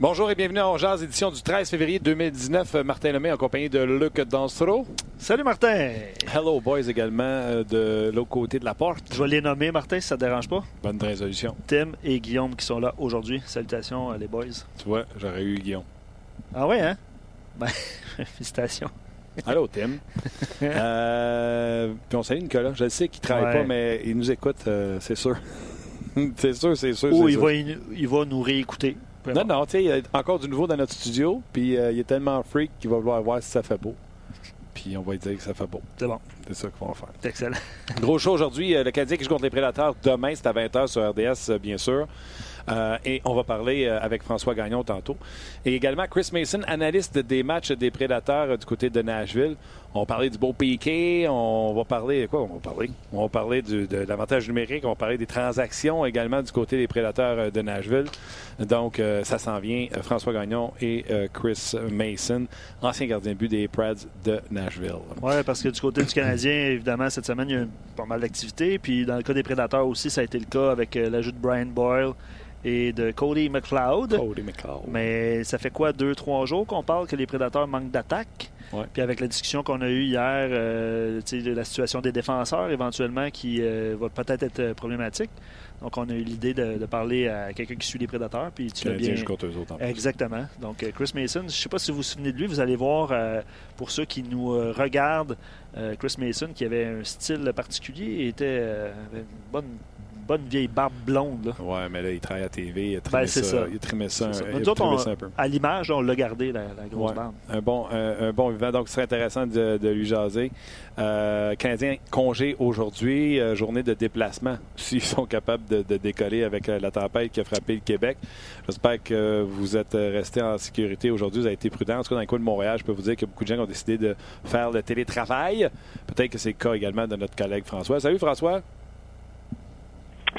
Bonjour et bienvenue à Jazz, édition du 13 février 2019. Martin Lemay en compagnie de Luc Danstro. Salut Martin! Hello boys également euh, de l'autre côté de la porte. Je vais les nommer Martin si ça te dérange pas. Bonne résolution. Tim et Guillaume qui sont là aujourd'hui. Salutations euh, les boys. Tu vois, j'aurais eu Guillaume. Ah ouais, hein? Ben, félicitations. Allô Tim. euh, puis on salue Nicolas. Je sais qu'il travaille Ouais. pas, mais il nous écoute, euh, c'est sûr. c'est sûr, c'est sûr. Ou il sûr. va, il va nous réécouter. Non, non, tu sais, il y a encore du nouveau dans notre studio, puis euh, il est tellement freak qu'il va vouloir voir si ça fait beau. Puis on va lui dire que ça fait beau. C'est bon. C'est ça qu'on va faire. C'est excellent. Gros show aujourd'hui. euh, Le Canadien qui joue contre les Prédateurs demain, c'est à 20h sur RDS, euh, bien sûr. Euh, et on va parler euh, avec François Gagnon tantôt. Et également Chris Mason, analyste des matchs des Prédateurs euh, du côté de Nashville. On va parler du beau Piqué. On va parler. Quoi on va parler? On va parler de l'avantage numérique. On va parler des transactions également du côté des Prédateurs de Nashville. Donc, ça s'en vient. François Gagnon et Chris Mason, ancien gardien de but des Prads de Nashville. Oui, parce que du côté du Canadien, évidemment, cette semaine, il y a eu pas mal d'activités. Puis dans le cas des Prédateurs aussi, ça a été le cas avec l'ajout de Brian Boyle et de Cody McLeod. Cody McLeod. Mais ça fait quoi, deux, trois jours qu'on parle que les Prédateurs manquent d'attaque? Ouais. Puis avec la discussion qu'on a eue hier, euh, de la situation des défenseurs éventuellement qui euh, va peut-être être euh, problématique. Donc on a eu l'idée de, de parler à quelqu'un qui suit les Prédateurs. Puis tu l'as bien... joue contre eux autres. Exactement. Donc, Chris Mason, je ne sais pas si vous vous souvenez de lui, vous allez voir, euh, pour ceux qui nous regardent, Chris Mason, qui avait un style particulier, était euh, avait une bonne, bonne vieille barbe blonde. là. Ouais, mais là, il travaille à TV. Il a trimé Ben, ça, ça. Il a trimé ça, C'est ça. il Mais a nous autres, trimé on- ça un peu. À l'image, on l'a gardé, la, la grosse Ouais. barbe. Un bon, un, un bon vivant. Donc, ce serait intéressant de, de lui jaser. Euh, Canadien congé aujourd'hui, euh, journée de déplacement. S'ils sont capables de, de décoller avec euh, la tempête qui a frappé le Québec. J'espère que vous êtes restés en sécurité aujourd'hui. Vous avez été prudents. En tout cas, dans le coin de Montréal, je peux vous dire que beaucoup de gens ont décidé de faire le télétravail. Peut-être que c'est le cas également de notre collègue François. Salut François.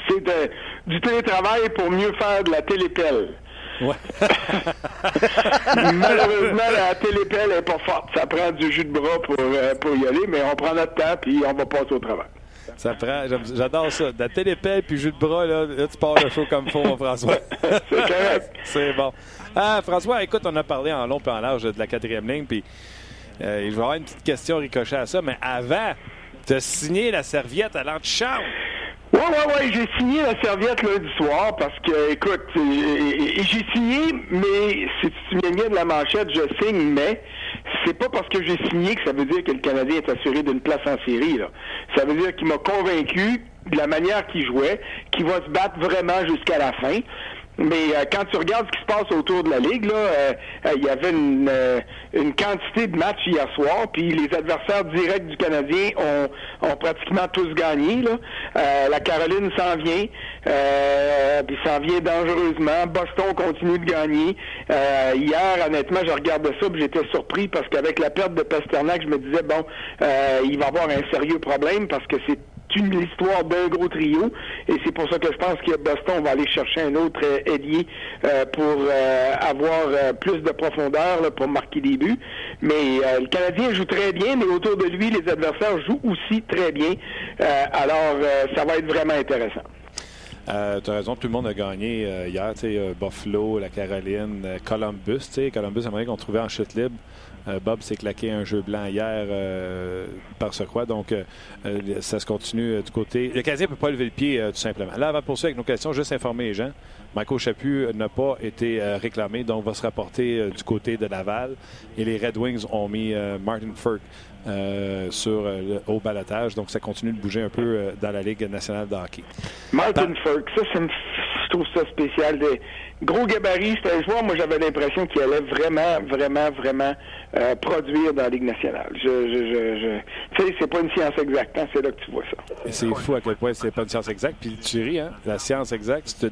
C'est du télétravail pour mieux faire de la télépelle. Ouais. Malheureusement, la télépelle est pas forte. Ça prend du jus de bras pour, euh, pour y aller, mais on prend notre temps puis on va passer au travail. Ça prend, j'adore ça. De la télépelle puis jus de bras, là, là, tu pars le show comme faut, mon François. C'est correct. C'est bon. Ah, François, écoute, on a parlé en long et en large de la quatrième ligne, puis euh, je vais avoir une petite question ricochet à ça, mais avant, tu as signé la serviette à l'antichambre. Ouais, ouais, ouais, j'ai signé la serviette lundi soir parce que, écoute, j'ai signé, mais si tu te bien de la manchette, je signe, mais c'est pas parce que j'ai signé que ça veut dire que le Canadien est assuré d'une place en série, là. Ça veut dire qu'il m'a convaincu de la manière qu'il jouait, qu'il va se battre vraiment jusqu'à la fin. Mais euh, quand tu regardes ce qui se passe autour de la ligue, là, euh, euh, il y avait une, euh, une quantité de matchs hier soir, puis les adversaires directs du Canadien ont, ont pratiquement tous gagné. Là. Euh, la Caroline s'en vient, euh, puis s'en vient dangereusement. Boston continue de gagner. Euh, hier, honnêtement, je regardais ça, puis j'étais surpris parce qu'avec la perte de Pasternak, je me disais bon, euh, il va y avoir un sérieux problème parce que c'est une histoire d'un gros trio et c'est pour ça que je pense que Boston va aller chercher un autre euh, ailier euh, pour euh, avoir euh, plus de profondeur là, pour marquer des buts. Mais euh, le Canadien joue très bien, mais autour de lui, les adversaires jouent aussi très bien. Euh, alors, ça va être vraiment intéressant. Euh, tu as raison, tout le monde a gagné euh, hier. euh, Buffalo, la Caroline, euh, Columbus. Columbus, aimerait qu'on trouvait en chute libre. Euh, Bob s'est claqué un jeu blanc hier euh, par ce quoi. Donc, ça se continue du côté. Le Canadien ne peut pas lever le pied, tout simplement. Là, avant de poursuivre avec nos questions, juste informer les gens. Michael Chaput n'a pas été réclamé, donc va se rapporter du côté de Laval. Et les Red Wings ont mis Martin Furk euh, sur euh, au balotage. Donc, ça continue de bouger un peu euh, dans la Ligue nationale de hockey. Martin Furk, ça, je trouve ça spécial. Des gros gabarit, c'est un joueur, moi j'avais l'impression qu'il allait vraiment, vraiment, vraiment produire dans la Ligue nationale. Je, je, je. Tu sais, c'est pas une science exacte, hein, c'est là que tu vois ça. C'est fou à quel point c'est pas une science exacte. Puis tu ris, hein? La science exacte,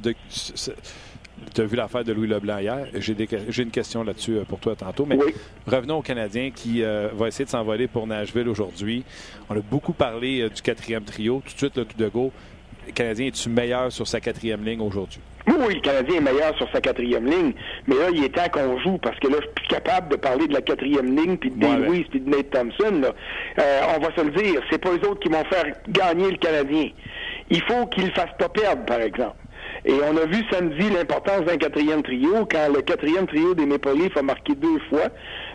tu as vu l'affaire de Louis Leblanc hier? J'ai des que- j'ai une question là-dessus euh, pour toi tantôt. Mais Oui. revenons au Canadien qui euh, va essayer de s'envoler pour Nashville aujourd'hui. On a beaucoup parlé euh, du quatrième trio. Tout de suite, là, tout de go. Le Canadien est-tu meilleur sur sa quatrième ligne aujourd'hui? Oui, oui, le Canadien est meilleur sur sa quatrième ligne, mais là, il est temps qu'on joue parce que là, je suis plus capable de parler de la quatrième ligne, puis de Dave ouais. Puis de Nate Thompson. Là. Euh, on va se le dire, c'est pas eux autres qui vont faire gagner le Canadien. Il faut qu'ils le fassent pas perdre, par exemple. Et on a vu samedi l'importance d'un quatrième trio quand le quatrième trio des Maple a marqué deux fois.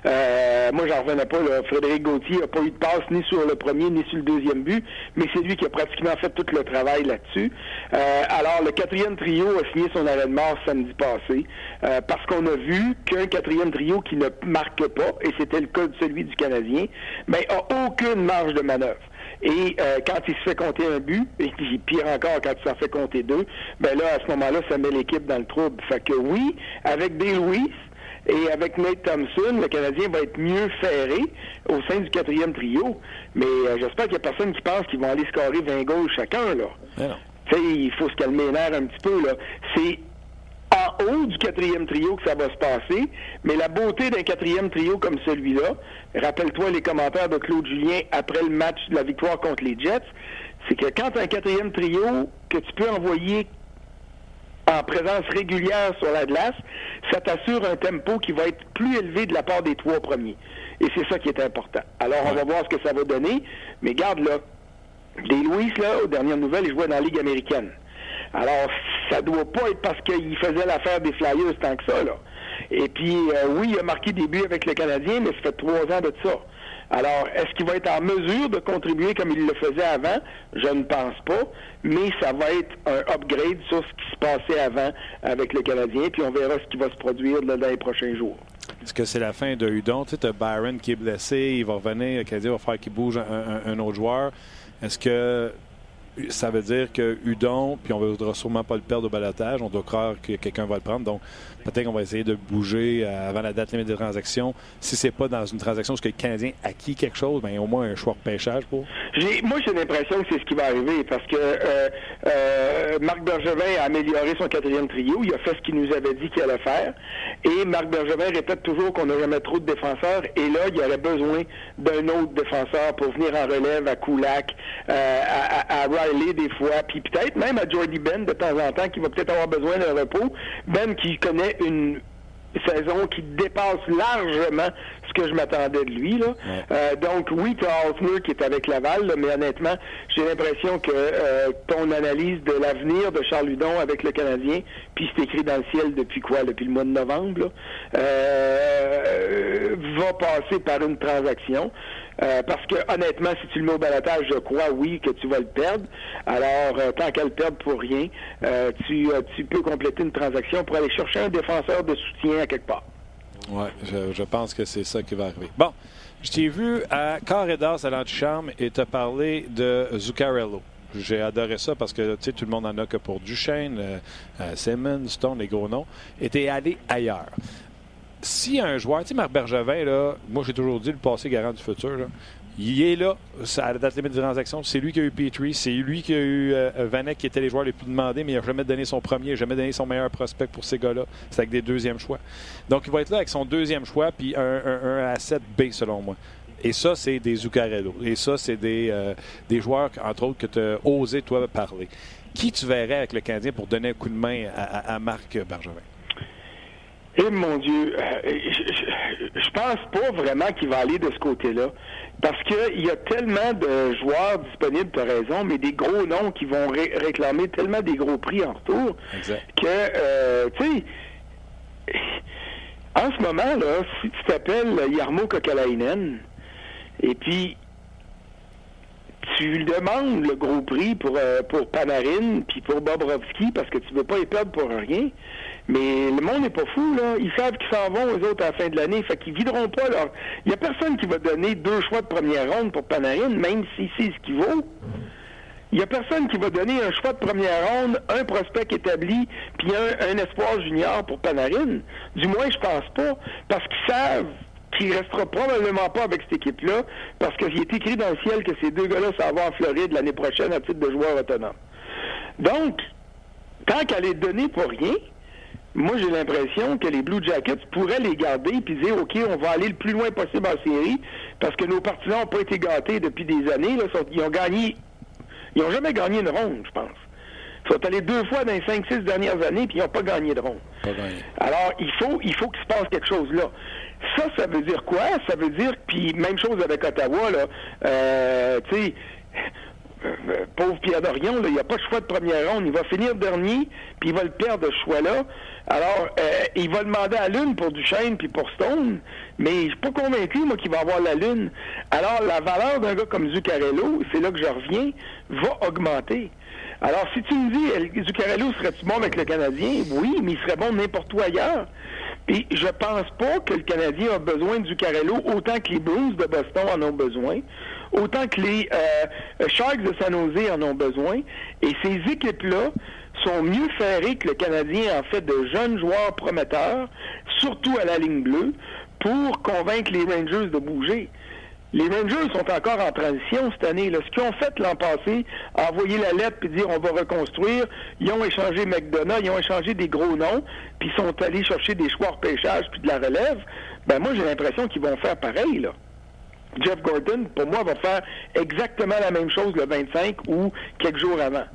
Euh, moi, j'en revenais pas. Là. Frédéric Gauthier n'a pas eu de passe ni sur le premier ni sur le deuxième but, mais c'est lui qui a pratiquement fait tout le travail là-dessus. Euh, alors, le quatrième trio a signé son arrêt de mort samedi passé euh, parce qu'on a vu qu'un quatrième trio qui ne marque pas, et c'était le cas de celui du Canadien, ben, a aucune marge de manœuvre. Et euh, quand il se fait compter un but, et pire encore quand il s'en fait compter deux, ben là, à ce moment-là, ça met l'équipe dans le trouble. Fait que oui, avec des Louis et avec Nate Thompson, le Canadien va être mieux ferré au sein du quatrième trio. Mais euh, j'espère qu'il n'y a personne qui pense qu'ils vont aller scorer 20 goals chacun, là. Sais, il faut se calmer les nerfs un petit peu, là. C'est en haut du quatrième trio que ça va se passer, mais la beauté d'un quatrième trio comme celui-là, rappelle-toi les commentaires de Claude Julien après le match de la victoire contre les Jets, c'est que quand un quatrième trio que tu peux envoyer en présence régulière sur la glace, ça t'assure un tempo qui va être plus élevé de la part des trois premiers. Et c'est ça qui est important. Alors, on va voir ce que ça va donner, mais garde là. Les Louis, là, aux dernières nouvelles, ils jouaient dans la Ligue américaine. Alors, ça doit pas être parce qu'il faisait l'affaire des Flyers tant que ça, là. Et puis, euh, oui, il a marqué des buts avec le Canadien, mais ça fait trois ans de ça. Alors, est-ce qu'il va être en mesure de contribuer comme il le faisait avant? Je ne pense pas, mais ça va être un upgrade sur ce qui se passait avant avec le Canadien, puis on verra ce qui va se produire dans les prochains jours. Est-ce que c'est la fin de Hudon? Tu sais, as Byron qui est blessé, il va revenir, le Canadien va faire qu'il bouge un autre joueur. Est-ce que ça veut dire que Udon, puis on ne voudra sûrement pas le perdre au balotage. On doit croire que quelqu'un va le prendre. Donc, peut-être qu'on va essayer de bouger euh, avant la date limite des transactions. Si c'est pas dans une transaction parce que le Canadien acquis quelque chose, bien, au moins un choix de pêchage pour. Moi, j'ai l'impression que c'est ce qui va arriver parce que euh, euh, Marc Bergevin a amélioré son quatrième trio. Il a fait ce qu'il nous avait dit qu'il allait faire. Et Marc Bergevin répète toujours qu'on n'a jamais trop de défenseurs. Et là, il y aurait besoin d'un autre défenseur pour venir en relève à Koulak, à, à, des fois, puis peut-être même à Jordy Ben de temps en temps qui va peut-être avoir besoin d'un repos. Ben qui connaît une saison qui dépasse largement ce que je m'attendais de lui. Là. Euh, donc oui, tu as Altner qui est avec Laval, mais honnêtement, j'ai l'impression que euh, ton analyse de l'avenir de Charles Ludon avec le Canadien, puis c'est écrit dans le ciel depuis quoi? Depuis le mois de novembre, euh, va passer par une transaction. Euh, parce que honnêtement, si tu le mets au balatage, je crois oui que tu vas le perdre. Alors, euh, tant qu'elle perd pour rien, euh, tu, peux compléter une transaction pour aller chercher un défenseur de soutien à quelque part. Oui, je, pense que c'est ça qui va arriver. Bon, je t'ai vu à Corridors à l'Anticharme et te parlé de Zuccarello. J'ai adoré ça parce que tout le monde en a que pour Duchesne, Simmons, Stone, les gros noms. Et tu allé ailleurs si un joueur, tu sais, Marc Bergevin, là, moi j'ai toujours dit le passé garant du futur. Il est là, à la date limite de transaction. C'est lui qui a eu Petrie, c'est lui qui a eu euh, Vanek qui était les joueurs les plus demandés, mais il n'a jamais donné son premier, jamais donné son meilleur prospect pour ces gars-là. C'est avec des deuxièmes choix. Donc il va être là avec son deuxième choix, puis un, un, un B selon moi. Et ça, c'est des Zuccarello. Et ça, c'est des, euh, des joueurs, entre autres, que tu as osé, toi, parler. Qui tu verrais avec le Canadien pour donner un coup de main à, à Marc Bergevin? Eh mon Dieu, euh, je, pense pas vraiment qu'il va aller de ce côté-là. Parce qu'il y a tellement de joueurs disponibles, tu as raison, mais des gros noms qui vont réclamer tellement des gros prix en retour que, euh, tu sais, en ce moment, là, si tu t'appelles Yarmo Kokalainen, et puis tu lui demandes le gros prix pour, euh, pour Panarin, puis pour Bobrovski, parce que tu veux pas les perdre pour rien, mais le monde n'est pas fou, là. Ils savent qu'ils s'en vont, eux autres, à la fin de l'année. Fait qu'ils videront pas leur... Il n'y a personne qui va donner deux choix de première ronde pour Panarin, même si c'est ce qu'il vaut. Il n'y a personne qui va donner un choix de première ronde, un prospect établi, puis un, espoir junior pour Panarin. Du moins, je pense pas. Parce qu'ils savent qu'il restera probablement pas avec cette équipe-là, parce qu'il est écrit dans le ciel que ces deux gars-là s'en vont en Floride l'année prochaine à titre de joueur autonome. Donc, tant qu'elle est donnée pour rien, moi, j'ai l'impression que les Blue Jackets pourraient les garder puis dire, OK, on va aller le plus loin possible en série parce que nos partisans n'ont pas été gâtés depuis des années. Là, ils ont gagné, ils n'ont jamais gagné une ronde, je pense. Ils sont allés deux fois dans les cinq, six dernières années puis ils n'ont pas gagné de ronde. Alors, il faut, il faut qu'il se passe quelque chose là. Ça, ça veut dire quoi? Ça veut dire, puis même chose avec Ottawa, là, euh, tu sais, euh, pauvre Pierre Dorion, il n'y a pas de choix de première ronde. Il va finir dernier, puis il va le perdre, ce choix-là. Alors, euh, il va demander à Lune pour Duchesne puis pour Stone, mais je suis pas convaincu, moi, qu'il va avoir la Lune. Alors, la valeur d'un gars comme Zuccarello, c'est là que je reviens, va augmenter. Alors, si tu me dis, Zuccarello serait-tu bon avec le Canadien? Oui, mais il serait bon n'importe où ailleurs. Puis je pense pas que le Canadien a besoin de Zuccarello autant que les Blues de Boston en ont besoin, autant que les euh, Sharks de San Jose en ont besoin. Et ces équipes-là sont mieux ferrées que le Canadien en fait de jeunes joueurs prometteurs, surtout à la ligne bleue, pour convaincre les Rangers de bouger. Les Rangers sont encore en transition cette année. Là. Ce qu'ils ont fait l'an passé, envoyer la lettre puis dire on va reconstruire, ils ont échangé McDonough, ils ont échangé des gros noms, puis ils sont allés chercher des choix pêchage puis de la relève. Ben moi j'ai l'impression qu'ils vont faire pareil là. Jeff Gordon, pour moi, va faire exactement la même chose le 25 ou quelques jours avant.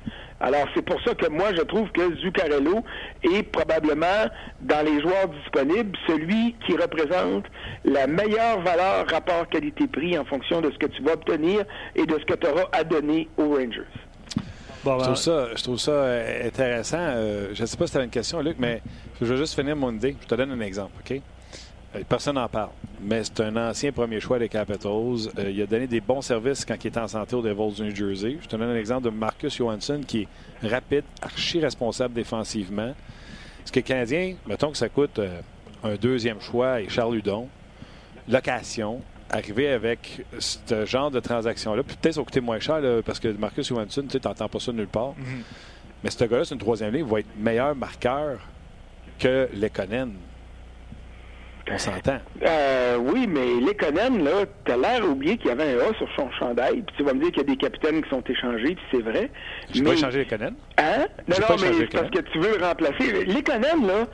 Alors, c'est pour ça que moi, je trouve que Zuccarello est probablement, dans les joueurs disponibles, celui qui représente la meilleure valeur rapport qualité-prix en fonction de ce que tu vas obtenir et de ce que tu auras à donner aux Rangers. Bon, je, trouve ça, je trouve ça euh, intéressant. Euh, je ne sais pas si tu as une question, Luc, mais je veux juste finir mon idée. Je te donne un exemple, OK? Euh, personne n'en parle, mais c'est un ancien premier choix des Capitals. Euh, il a donné des bons services quand il était en santé aux Devils du New Jersey. Je te donne un exemple de Marcus Johansson qui est rapide, archi responsable défensivement. Est-ce que le Canadien, mettons que ça coûte euh, un deuxième choix et Charles Hudon, location, arriver avec ce genre de transaction-là, puis peut-être ça va coûter moins cher parce que Marcus Johansson, tu n'entends pas ça nulle part. Mm-hmm. Mais ce gars-là, c'est une troisième ligne, va être meilleur marqueur que Lekonen. On s'entend. Euh, oui, mais Lekonen, là, t'as l'air oublié qu'il y avait un A sur son chandail, puis tu vas me dire qu'il y a des capitaines qui sont échangés, puis c'est vrai. Tu mais... pas échanger Lekonen? Hein? Non, non, mais c'est parce que tu veux le remplacer. Lekonen, là,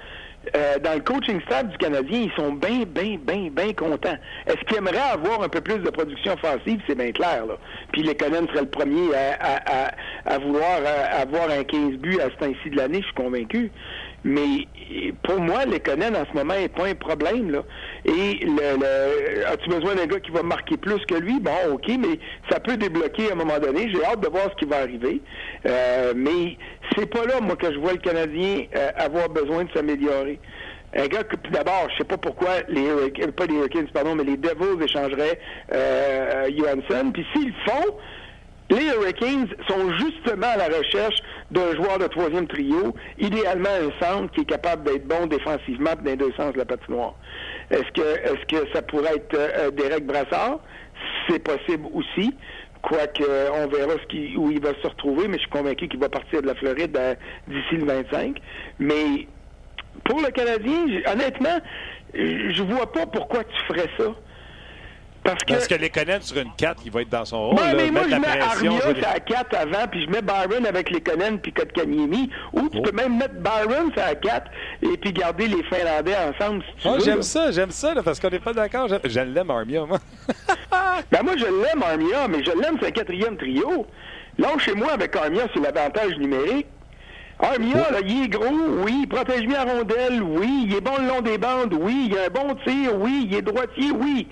euh, dans le coaching staff du Canadien, ils sont bien, bien, bien, bien contents. Est-ce qu'ils aimeraient avoir un peu plus de production offensive? C'est bien clair. Là. Puis Lekonen serait le premier à, à vouloir avoir un 15 buts à ce temps-ci de l'année, je suis convaincu. Mais pour moi, Lekonen en ce moment n'est pas un problème. Là. Et le, as-tu besoin d'un gars qui va marquer plus que lui? Bon, OK, mais ça peut débloquer à un moment donné. J'ai hâte de voir ce qui va arriver. Euh, mais c'est pas là, moi, que je vois le Canadien euh, avoir besoin de s'améliorer. Un gars que, d'abord, je sais pas pourquoi les Hurricanes, pas les Hurricanes, pardon, mais les Devils échangeraient euh, Johansson. Puis s'ils le font, les Hurricanes sont justement à la recherche d'un joueur de troisième trio, idéalement un centre qui est capable d'être bon défensivement dans les deux sens de la patinoire. Est-ce que est-ce que ça pourrait être euh, Derek Brassard? C'est possible aussi. Quoique on verra ce qui, où il va se retrouver, mais je suis convaincu qu'il va partir de la Floride euh, d'ici le 25. Mais pour le Canadien, honnêtement, je vois pas pourquoi tu ferais ça. Parce que, les connaître sur une 4, il va être dans son rôle. Ouais, mais moi, je mets Armia sur la 4 avant, puis je mets Byron avec les Conan puis Kotkaniemi. Ou tu oh. peux même mettre Byron sur la 4 et puis garder les Finlandais ensemble si tu oh, veux. J'aime ça, j'aime ça, parce qu'on n'est pas d'accord. Je, l'aime, Armia, moi. ben moi, je l'aime, Armia, mais je l'aime, c'est un quatrième trio. Là, chez moi, avec Armia, c'est l'avantage numérique. Armia, là, il est gros, oui, il protège bien la rondelle, oui, il est bon le long des bandes, oui, il a un bon tir, oui, il est droitier, oui.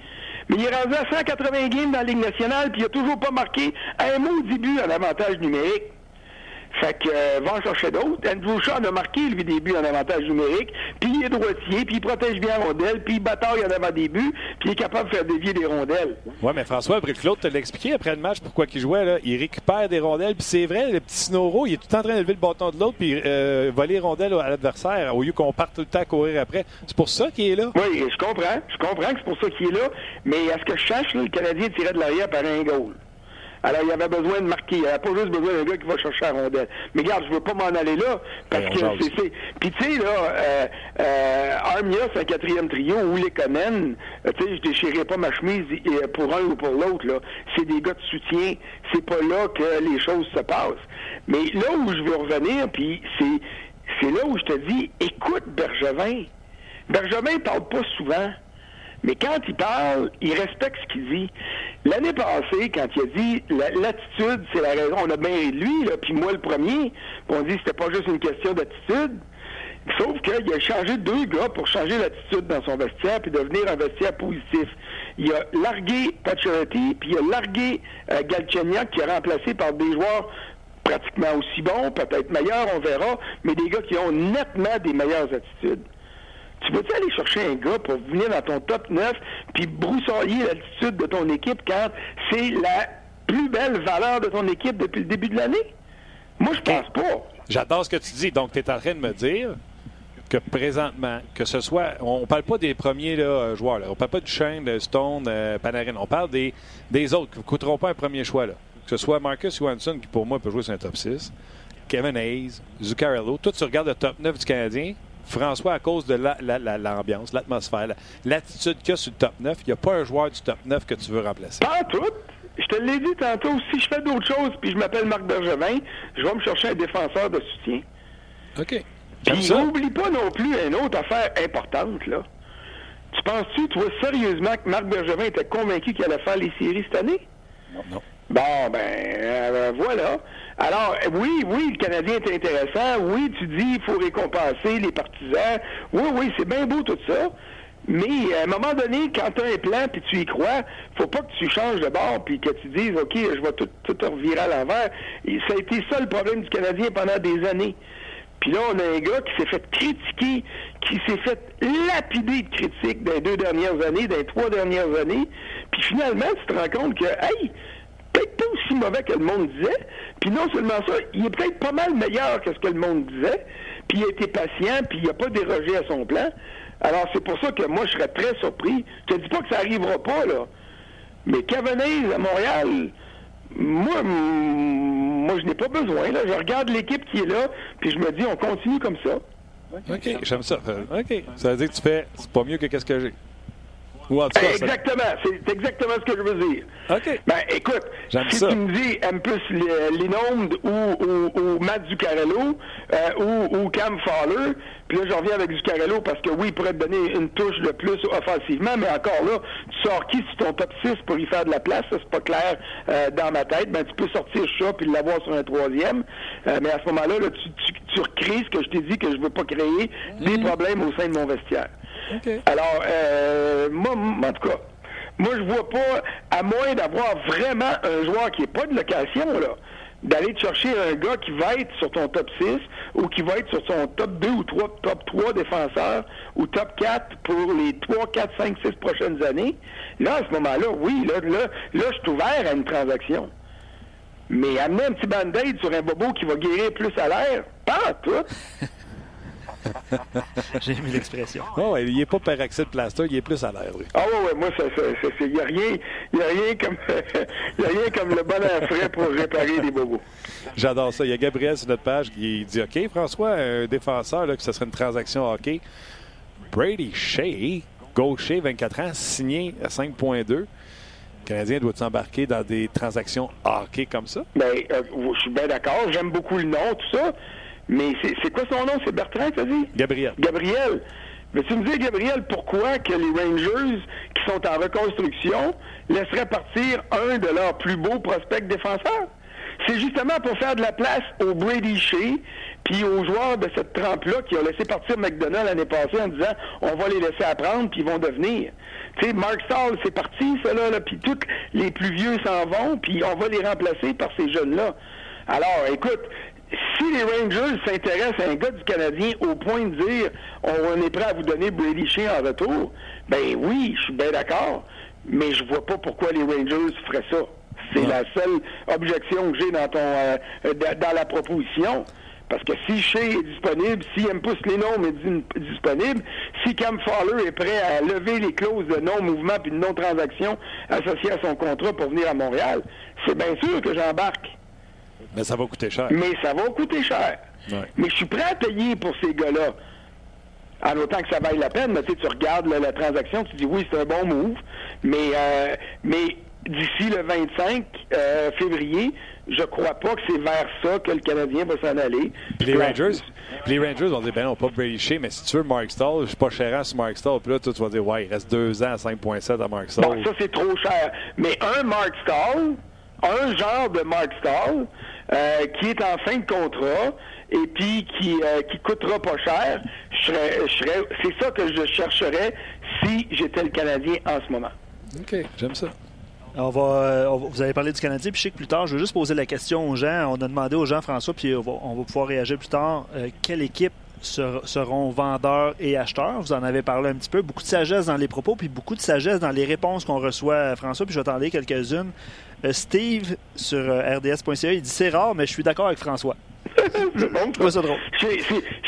Mais il est rendu à 180 games dans la Ligue nationale, puis il n'a toujours pas marqué un mot début en avantage numérique. Fait que euh, va en chercher d'autres. Andrew Shaw a marqué, lui, des buts en avantage numérique, puis il est droitier, puis il protège bien la rondelle, puis il bataille en avant des buts, puis il est capable de faire dévier des rondelles. Oui, mais François Brick-Claude te l'a expliqué après le match pourquoi il jouait. Là. Il récupère des rondelles, puis c'est vrai, le petit Snoro, il est tout le temps en train de lever le bâton de l'autre, puis euh, voler les rondelles à l'adversaire, au lieu qu'on parte tout le temps à courir après. C'est pour ça qu'il est là. Oui, je comprends. Je comprends que c'est pour ça qu'il est là, mais à ce que je cherche, le Canadien tirait de l'arrière par un goal. Alors, il y avait besoin de marquer. Il n'y avait pas juste besoin d'un gars qui va chercher la rondelle. Mais regarde, je veux pas m'en aller là, parce que c'est... Puis tu sais, là, euh, euh, Armia, c'est un quatrième trio, ou les Comen, euh, tu sais, je déchirerai pas ma chemise euh, pour un ou pour l'autre, là. C'est des gars de soutien. C'est pas là que les choses se passent. Mais là où je veux revenir, puis c'est, c'est là où je te dis, écoute Bergevin. Bergevin parle pas souvent. Mais quand il parle, il respecte ce qu'il dit. L'année passée, quand il a dit l'attitude, c'est la raison, on a bien lui, puis moi le premier, on dit c'était pas juste une question d'attitude. Sauf qu'il a changé deux gars pour changer l'attitude dans son vestiaire puis devenir un vestiaire positif. il a largué Pacioretty, puis il a largué euh, qui est remplacé par des joueurs pratiquement aussi bons, peut-être meilleurs, on verra, mais des gars qui ont nettement des meilleures attitudes. Tu peux-tu aller chercher un gars pour venir dans ton top 9 puis broussailler l'attitude de ton équipe quand c'est la plus belle valeur de ton équipe depuis le début de l'année? Moi, je pense pas. J'adore ce que tu dis. Donc, tu es en train de me dire que présentement, que ce soit. On ne parle pas des premiers là, joueurs. Là. On parle pas du Shane, de Stone, euh, Panarin. On parle des, des autres qui ne coûteront pas un premier choix. Là. Que ce soit Marcus Johansson, qui pour moi peut jouer sur un top 6, Kevin Hayes, Zuccarello. Toi, tu regardes le top 9 du Canadien. François, à cause de l'ambiance, la, l'atmosphère, l'attitude qu'il y a sur le top 9, il n'y a pas un joueur du top 9 que tu veux remplacer. Pas tout. Je te l'ai dit tantôt, si je fais d'autres choses puis je m'appelle Marc Bergevin, je vais me chercher un défenseur de soutien. OK. Puis n'oublie pas non plus une autre affaire importante, là. Tu penses-tu, toi, sérieusement que Marc Bergevin était convaincu qu'il allait faire les séries cette année? Non. Bon, ben, euh, voilà. Alors, oui, oui, le Canadien est intéressant. Oui, tu dis il faut récompenser les partisans. Oui, oui, c'est bien beau tout ça. Mais à un moment donné, quand tu as un plan puis tu y crois, faut pas que tu changes de bord puis que tu dises OK, je vais tout, tout revirer à l'envers. Et ça a été ça le problème du Canadien pendant des années. Puis là, on a un gars qui s'est fait critiquer, qui s'est fait lapider de critiques dans les deux dernières années, dans les trois dernières années. Puis finalement, tu te rends compte que, hey, peut-être pas aussi mauvais que le monde disait. Puis non seulement ça, il est peut-être pas mal meilleur que ce que le monde disait. Puis il a été patient, puis il n'a pas dérogé à son plan. Alors c'est pour ça que moi, je serais très surpris. Je te dis pas que ça arrivera pas, là. Mais Cavenise à Montréal, moi, moi, je n'ai pas besoin. Là. Je regarde l'équipe qui est là, puis je me dis, on continue comme ça. OK, j'aime ça. OK. Ça veut dire que tu fais, c'est pas mieux que qu'est-ce que j'ai. Exactement, c'est exactement ce que je veux dire. OK. Ben, écoute, si tu me dis aime plus Linonde ou, ou, ou, Matt Zuccarello euh, ou, ou, Cam Fowler, puis là, je reviens avec Zuccarello parce que oui, il pourrait te donner une touche de plus offensivement, mais encore là, tu sors qui sur ton top 6 pour y faire de la place? Ça, c'est pas clair euh, dans ma tête. Ben, tu peux sortir ça puis l'avoir sur un troisième. Euh, mais à ce moment-là, là, tu, tu, tu recrées ce que je t'ai dit que je veux pas créer des mm. problèmes au sein de mon vestiaire. Alors, euh, moi, en tout cas, moi, je vois pas, à moins d'avoir vraiment un joueur qui n'est pas de location, là, d'aller chercher un gars qui va être sur ton top 6 ou qui va être sur son top 2 ou 3, top 3 défenseurs ou top 4 pour les 3, 4, 5, 6 prochaines années. Là, à ce moment-là, oui, là, là, là, je suis ouvert à une transaction. Mais amener un petit band-aid sur un bobo qui va guérir plus à l'air, pas tout. J'ai aimé l'expression. Oh, il n'est pas peroxyde plaster, il est plus à l'air. Ah oui, ouais, moi, il n'y a, rien, y a, rien comme, y a rien comme le bon air frais pour réparer des bobos. J'adore ça. Il y a Gabriel sur notre page qui dit OK, François, un défenseur, là, que ce serait une transaction hockey. Brady Shea, gaucher, 24 ans, signé à 5,2. Le Canadien doit s'embarquer dans des transactions hockey comme ça? Bien, euh, je suis bien d'accord. J'aime beaucoup le nom, tout ça. Mais c'est quoi son nom? C'est Bertrand, tu as dit? Gabriel. Gabriel. Mais tu me dis, Gabriel, pourquoi que les Rangers, qui sont en reconstruction, laisseraient partir un de leurs plus beaux prospects défenseurs? C'est justement pour faire de la place au Brady Shea, puis aux joueurs de cette trempe-là qui ont laissé partir McDonald l'année passée en disant on va les laisser apprendre, puis ils vont devenir. Tu sais, Mark Stahl, c'est parti, ça, là, là puis tous les plus vieux s'en vont, puis on va les remplacer par ces jeunes-là. Alors, écoute, si les Rangers s'intéressent à un gars du Canadien au point de dire on est prêt à vous donner Brady Shea en retour, ben oui, je suis bien d'accord, mais je vois pas pourquoi les Rangers feraient ça. C'est la seule objection que j'ai dans ton euh, dans la proposition. Parce que si Shea est disponible, si M. Lénon est disponible, si Cam Fowler est prêt à lever les clauses de non-mouvement puis de non-transaction associées à son contrat pour venir à Montréal, c'est bien sûr que j'embarque. Mais ça va coûter cher. Mais ça va coûter cher. Mais je suis prêt à payer pour ces gars-là. En autant que ça vaille la peine, mais tu, tu regardes la transaction, tu dis oui, c'est un bon move, mais, euh, mais d'ici le 25 euh, février, je crois pas que c'est vers ça que le Canadien va s'en aller. les Rangers, les Rangers vont dire ben non, pas Brady Shea, mais si tu veux Mark Stall, je suis pas cher sur Mark Stall. Puis là, tu vas dire ouais, il reste deux ans à 5,7 à Mark Stall. Bon, ça c'est trop cher. Mais un Mark Stall, un genre de Mark Stall, euh, qui est en fin de contrat et puis qui euh, qui coûtera pas cher, je serais, c'est ça que je chercherais si j'étais le Canadien en ce moment. OK, j'aime ça. On va, vous avez parlé du Canadien, puis je sais que plus tard, je veux juste poser la question aux gens. On a demandé aux gens, François, puis on va, on va pouvoir réagir plus tard. quelle équipe seront vendeurs et acheteurs? Vous en avez parlé un petit peu. Beaucoup de sagesse dans les propos, puis beaucoup de sagesse dans les réponses qu'on reçoit, François. Puis je vais t'en lire quelques-unes. Euh, Steve, sur euh, rds.ca, il dit c'est rare, mais je suis d'accord avec François. ça. drôle. Je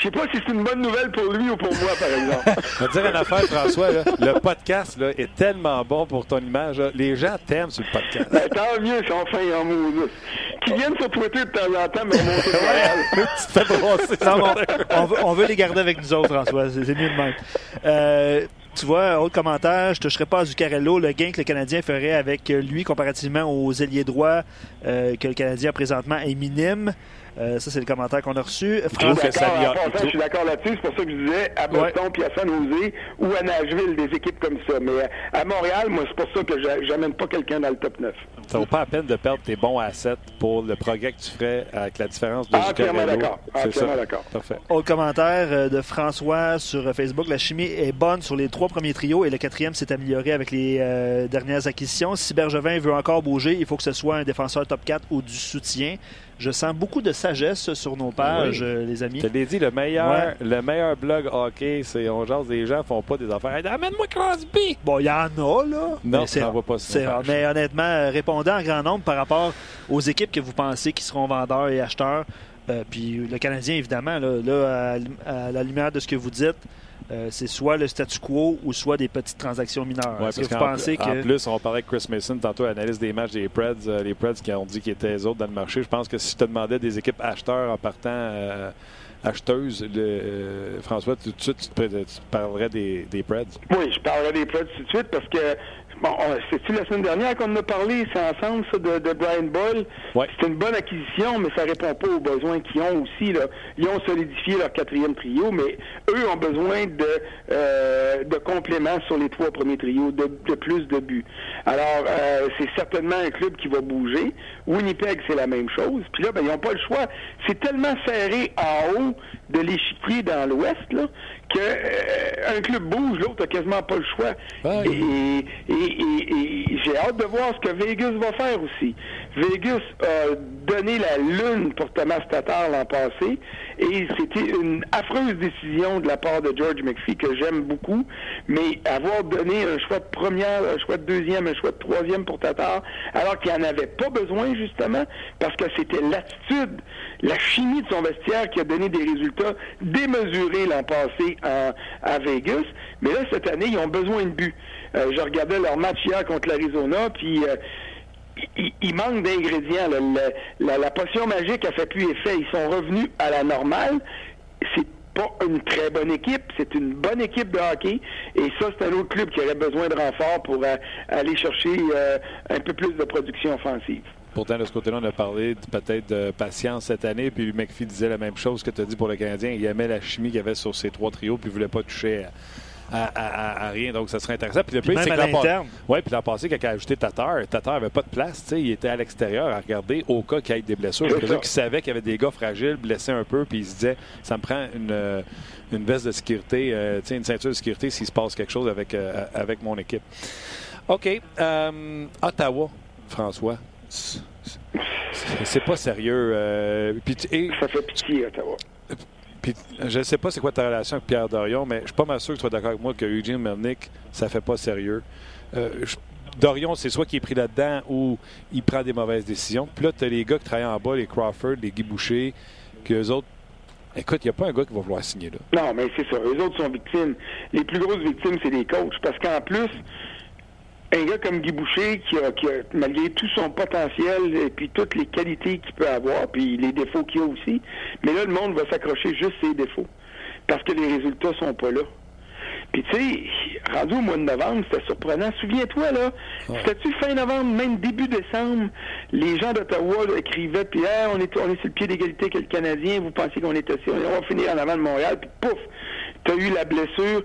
sais pas si c'est une bonne nouvelle pour lui ou pour moi, par exemple. je vais te dire une affaire, François. le podcast là, est tellement bon pour ton image. Les gens t'aiment sur le podcast. Ben, tant mieux, c'est enfin en mots. Qui viennent sur Twitter de temps en temps, mais on, veut, on veut les garder avec nous autres, François. C'est mieux de même. Euh, tu vois, autre commentaire, je ne toucherai pas à Zuccarello. Le gain que le Canadien ferait avec lui comparativement aux ailiers droits euh, que le Canadien présentement est minime. Euh, ça, c'est le commentaire qu'on a reçu. France... Je suis d'accord là-dessus. C'est pour ça que je disais à Boston puis à San Jose ou à Nashville, des équipes comme ça. Mais euh, à Montréal, moi, c'est pour ça que j'amène pas quelqu'un dans le top 9. Ça vaut pas la peine de perdre tes bons assets pour le progrès que tu ferais avec la différence de Entièrement d'accord. Entièrement d'accord. Parfait. Autre commentaire euh, de François sur Facebook. La chimie est bonne sur les trois premiers trios et le quatrième s'est amélioré avec les dernières acquisitions. Si Bergevin veut encore bouger, il faut que ce soit un défenseur top 4 ou du soutien. Je sens beaucoup de sagesse sur nos pages, euh, les amis. Je l'ai dit, le meilleur, le meilleur blog hockey, c'est on jase des gens font pas des affaires. Amène-moi Crosby! Bon, il y en a, là. Non, ça va pas ça. Mais honnêtement, euh, répondez en grand nombre par rapport aux équipes que vous pensez qui seront vendeurs et acheteurs. Euh, puis le Canadien, évidemment, là, à, la lumière de ce que vous dites, euh, c'est soit le statu quo ou soit des petites transactions mineures. Ouais, que pensez que... En plus, on parlait avec Chris Mason tantôt, analyse des matchs des Preds, euh, les Preds qui ont dit qu'ils étaient les autres dans le marché. Je pense que si je te demandais des équipes acheteurs en partant euh, acheteuses, François, tout de suite, tu, parlerais des, des Preds. Oui, je parlerais des Preds tout de suite parce que Bon, c'est-tu la semaine dernière qu'on en a parlé, c'est ensemble, ça, de, de Brian Boyle? C'est une bonne acquisition, mais ça répond pas aux besoins qu'ils ont aussi. Là. Ils ont solidifié leur quatrième trio, mais eux ont besoin de, euh, de compléments sur les trois premiers trios, de, de plus de buts. Alors, euh, c'est certainement un club qui va bouger. Winnipeg, c'est la même chose. Puis là, ben, ils n'ont pas le choix. C'est tellement serré en haut de l'échiquier dans l'Ouest, là, qu'un euh, club bouge, l'autre a quasiment pas le choix. Et, j'ai hâte de voir ce que Vegas va faire aussi. Vegas a donné la lune pour Thomas Tatar l'an passé et c'était une affreuse décision de la part de George McPhee que j'aime beaucoup, mais avoir donné un choix de première, un choix de deuxième, un choix de troisième pour Tatar, alors qu'il n'en avait pas besoin justement, parce que c'était l'attitude, la chimie de son vestiaire qui a donné des résultats démesurés l'an passé à Vegas. Mais là, cette année, ils ont besoin de but. Euh, je regardais leur match hier contre l'Arizona, puis euh, il, manque d'ingrédients. La, potion magique a fait plus effet. Ils sont revenus à la normale. C'est pas une très bonne équipe, c'est une bonne équipe de hockey. Et ça, c'est un autre club qui aurait besoin de renfort pour euh, aller chercher un peu plus de production offensive. Pourtant, de ce côté-là, on a parlé peut-être de patience cette année. Puis McPhee disait la même chose que tu as dit pour le Canadien. Il aimait la chimie qu'il y avait sur ces trois trios, puis il voulait pas toucher à, rien. Donc, ça serait intéressant. Puis le puis même à l'interne. Oui, puis l'an passé, quand il a ajouté Tatar, Tatar n'avait pas de place. Il était à l'extérieur à regarder au cas qu'il y ait des blessures. Je présume qu'il savait qu'il y avait des gars fragiles, blessés un peu, puis il se disait ça me prend une, une veste de sécurité, euh, une ceinture de sécurité s'il se passe quelque chose avec, euh, avec mon équipe. OK. Euh, Ottawa, François. C'est pas sérieux. Euh, ça fait pitié, Ottawa. Je ne sais pas c'est quoi ta relation avec Pierre Dorion, mais je suis pas mal sûr que tu sois d'accord avec moi que Eugene Melnick, ça fait pas sérieux. Euh, Dorion, c'est soit qu'il est pris là-dedans ou il prend des mauvaises décisions. Puis là, tu as les gars qui travaillent en bas, les Crawford, les Guy Boucher, que eux autres. Écoute, il n'y a pas un gars qui va vouloir signer là. Non, mais c'est ça. Eux autres sont victimes. Les plus grosses victimes, c'est les coachs. Parce qu'en plus, un gars comme Guy Boucher, qui a, malgré tout son potentiel et puis toutes les qualités qu'il peut avoir, puis les défauts qu'il a aussi, mais là, le monde va s'accrocher juste ses défauts. Parce que les résultats sont pas là. Puis tu sais, rendu au mois de novembre, c'était surprenant. Souviens-toi, là, c'était-tu fin novembre, même début décembre, les gens d'Ottawa écrivaient, puis on, est, on est sur le pied d'égalité que le Canadien, vous pensez qu'on est assis, on va finir en avant de Montréal, puis pouf, tu as eu la blessure.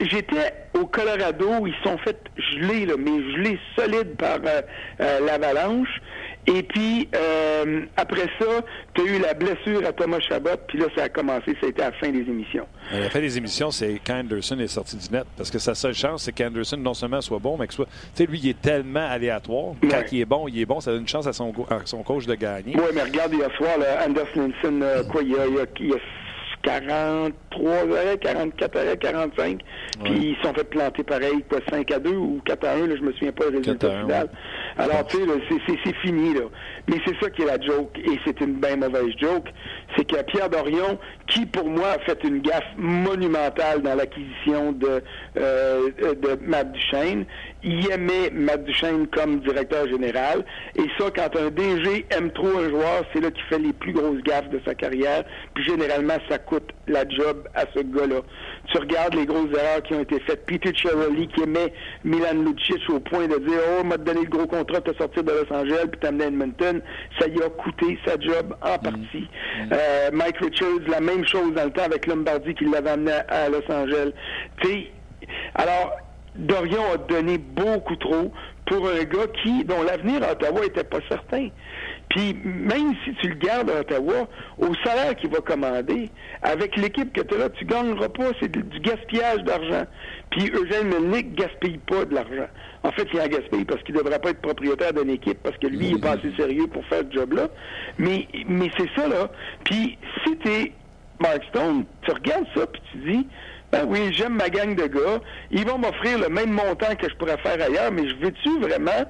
J'étais au Colorado, ils sont fait geler, là, mais gelés solides par euh, euh, l'avalanche. Et puis, euh, après ça, tu as eu la blessure à Thomas Chabot, puis là, ça a commencé, ça a été à la fin des émissions. À la fin des émissions, c'est quand Anderson est sorti du net. Parce que sa seule chance, c'est qu'Anderson, non seulement soit bon, mais que soit. Tu sais, lui, il est tellement aléatoire. Quand il est bon, il est bon. Ça donne une chance à son, à son coach de gagner. Oui, mais regarde, hier soir, là, Anderson, euh, quoi, il a, il a, il y a 43 arrêts, 44 arrêts, 45. Puis ils sont fait planter pareil, quoi, 5 à 2 ou 4 à 1, là, je me souviens pas le résultat final. Alors, tu sais, c'est fini, là. Mais c'est ça qui est la joke, et c'est une bien mauvaise joke. C'est que Pierre Dorion, qui pour moi a fait une gaffe monumentale dans l'acquisition de, euh, de Matt Duchesne, il aimait Matt Duchesne comme directeur général. Et ça, quand un DG aime trop un joueur, c'est là qu'il fait les plus grosses gaffes de sa carrière. Puis généralement, ça coûte la job à ce gars-là. Tu regardes les grosses erreurs qui ont été faites. Peter Cheroli qui aimait Milan Lucic au point de dire Oh, m'a donné le gros contrat de sortir de Los Angeles puis t'amener à Edmonton. Ça y a coûté sa job en partie. Mm. Euh, Mike Richards, la même chose dans le temps avec Lombardi qui l'avait amené à, Los Angeles. Alors, Dorion a donné beaucoup trop pour un gars qui, dont l'avenir à Ottawa n'était pas certain. Puis même si tu le gardes à Ottawa, au salaire qu'il va commander, avec l'équipe que tu as là, tu gagneras pas, c'est du gaspillage d'argent. Puis Eugène Melnick gaspille pas de l'argent. En fait, il en gaspille parce qu'il ne devrait pas être propriétaire d'une équipe parce que lui, il n'est pas assez sérieux pour faire ce job-là. Mais, mais c'est ça, là. Puis si tu es Mark Stone, tu regardes ça, puis tu dis, ben oui, j'aime ma gang de gars. Ils vont m'offrir le même montant que je pourrais faire ailleurs, mais je veux-tu vraiment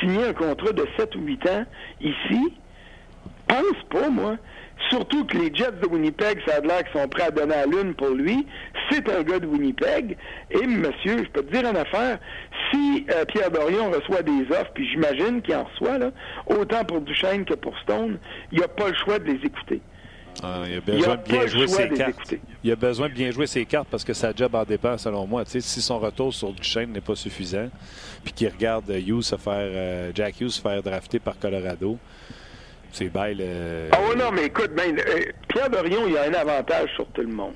signer un contrat de 7 ou 8 ans ici? Pense pas, moi. Surtout que les Jets de Winnipeg, ça a l'air qu'ils sont prêts à donner à l'une pour lui. C'est un gars de Winnipeg. Et monsieur, je peux te dire une affaire, si euh, Pierre Dorion reçoit des offres, puis j'imagine qu'il en reçoit, là, autant pour Duchesne que pour Stone, il a pas le choix de les écouter. Ah, il a besoin de bien jouer ses cartes. Il a besoin de bien jouer ses cartes parce que sa job en dépend, selon moi. si son retour sur Duchesne n'est pas suffisant, puis qu'il regarde Hughes faire, euh, Jack Hughes se faire drafter par Colorado, c'est bail. Ah oui, non, mais écoute, ben, euh, Pierre Dorion, il a un avantage sur tout le monde.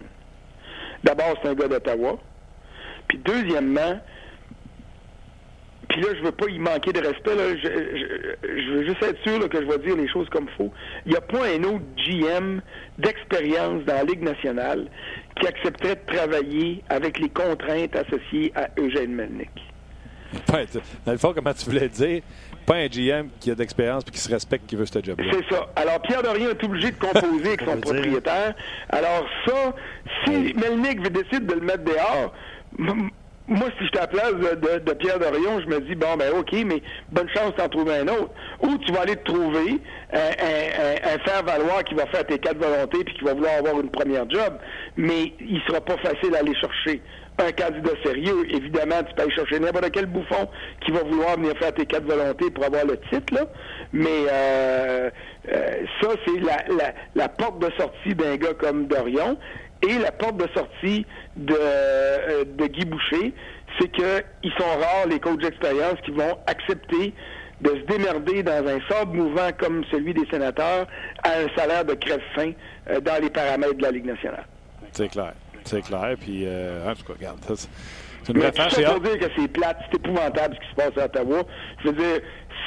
D'abord, c'est un gars d'Ottawa. Puis deuxièmement, puis là, je veux pas y manquer de respect. Là. Je, veux juste être sûr que je vais dire les choses comme il faut. Il n'y a pas un autre GM d'expérience dans la Ligue nationale qui accepterait de travailler avec les contraintes associées à Eugène Melnick. dans le fond, comment tu voulais dire, pas un GM qui a d'expérience et qui se respecte, qui veut ce job-là. C'est ça. Alors, Pierre Dorian est obligé de composer avec son propriétaire. Alors, ça, si Melnick décide de le mettre dehors, moi, si je à la place de, Pierre Dorion, je me dis, bon, ben OK, mais bonne chance d'en trouver un autre. Ou tu vas aller te trouver un, faire-valoir qui va faire tes quatre volontés puis qui va vouloir avoir une première job, mais il sera pas facile d'aller chercher un candidat sérieux. Évidemment, tu peux aller chercher n'importe quel bouffon qui va vouloir venir faire tes quatre volontés pour avoir le titre, là. Mais euh, euh, ça, c'est la, la, la porte de sortie d'un gars comme Dorion. Et la porte de sortie de, euh, de Guy Boucher, c'est qu'ils sont rares, les coachs d'expérience, qui vont accepter de se démerder dans un sable mouvant comme celui des sénateurs à un salaire de crève-fin euh, dans les paramètres de la Ligue nationale. C'est clair. C'est clair. Puis, euh, en tout cas, regarde. C'est une Mais pour dire que c'est plate, c'est épouvantable ce qui se passe à Ottawa. Je veux dire,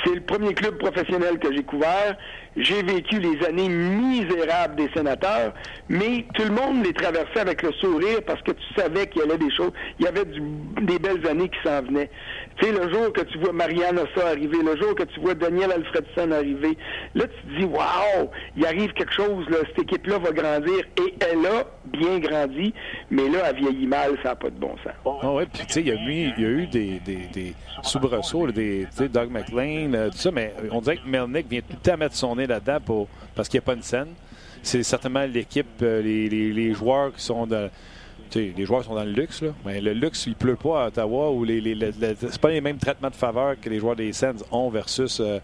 c'est le premier club professionnel que j'ai couvert. J'ai vécu les années misérables des sénateurs, mais tout le monde les traversait avec le sourire parce que tu savais qu'il y avait des choses, il y avait des belles années qui s'en venaient. Tu sais, le jour que tu vois Marianne Ossa arriver, le jour que tu vois Daniel Alfredson arriver, là, tu te dis, waouh, il arrive quelque chose, là, cette équipe-là va grandir, et elle a bien grandi, mais là, elle vieillit mal, ça n'a pas de bon sens. Ah ouais, puis tu sais, il y, a eu des, des, des soubresauts, des, Doug McLean, euh, tout ça, mais on dirait que Melnick vient tout temps mettre son nez là-dedans pour, parce qu'il n'y a pas une scène. C'est certainement l'équipe, euh, les, les, les, joueurs qui sont de les joueurs sont dans le luxe, là. mais le luxe, il pleut pas à Ottawa ou les, les, c'est pas les mêmes traitements de faveur que les joueurs des Sens ont versus, euh,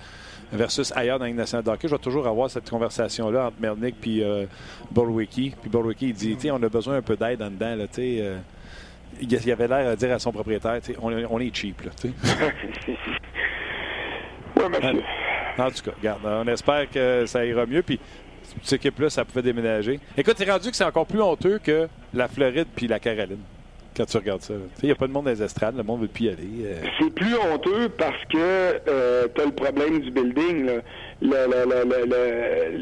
versus ailleurs dans la nationale de Je vais toujours avoir cette conversation-là entre Melnick et euh, Borwicki. Puis Borwicki, il dit, on a besoin un peu d'aide en dedans. Là, euh, il avait l'air de dire à son propriétaire, on, on, est cheap. Là, monsieur. En tout cas, regarde, on espère que ça ira mieux. Puis cette équipe-là, ça pouvait déménager. Écoute, c'est rendu que c'est encore plus honteux que la Floride puis la Caroline. quand tu regardes ça. Il n'y a pas de monde dans les estrades, le monde ne veut plus y aller. Euh. C'est plus honteux parce que euh, tu as le problème du building.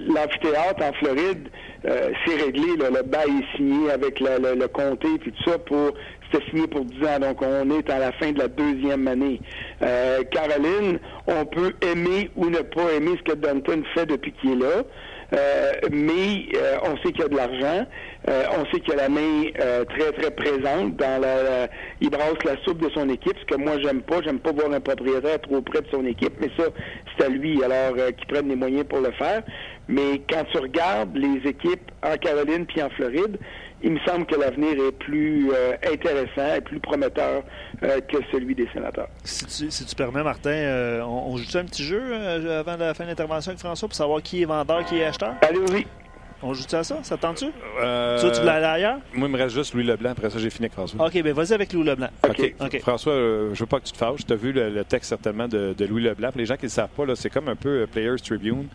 L'amphithéâtre en Floride, euh, c'est réglé. Le bail est signé avec le, comté et tout ça pour c'était signé pour 10 ans, donc on est à la fin de la deuxième année. Caroline, on peut aimer ou ne pas aimer ce que Dunton fait depuis qu'il est là. Euh, mais euh, on sait qu'il y a de l'argent. Euh, on sait qu'il y a la main très, très présente dans la, Il brasse la soupe de son équipe, ce que moi, j'aime pas. J'aime pas voir un propriétaire trop près de son équipe, mais ça, c'est à lui, alors qu'il prenne les moyens pour le faire. Mais quand tu regardes les équipes en Caroline puis en Floride, il me semble que l'avenir est plus euh, intéressant et plus prometteur euh, que celui des sénateurs. Si tu, si tu permets, Martin, euh, on, joue un petit jeu avant la fin de l'intervention avec François pour savoir qui est vendeur, qui est acheteur? Allez-y. On joue à ça? Ça tente-tu? Euh... tu voulais aller ailleurs? Moi, il me reste juste Louis Leblanc. Après ça, j'ai fini avec François. OK, bien, vas-y avec Louis Leblanc. OK. François, euh, je veux pas que tu te fâches. Tu as vu le, texte certainement de, Louis Leblanc. Pour les gens qui ne le savent pas, c'est comme un peu euh, Players Tribune.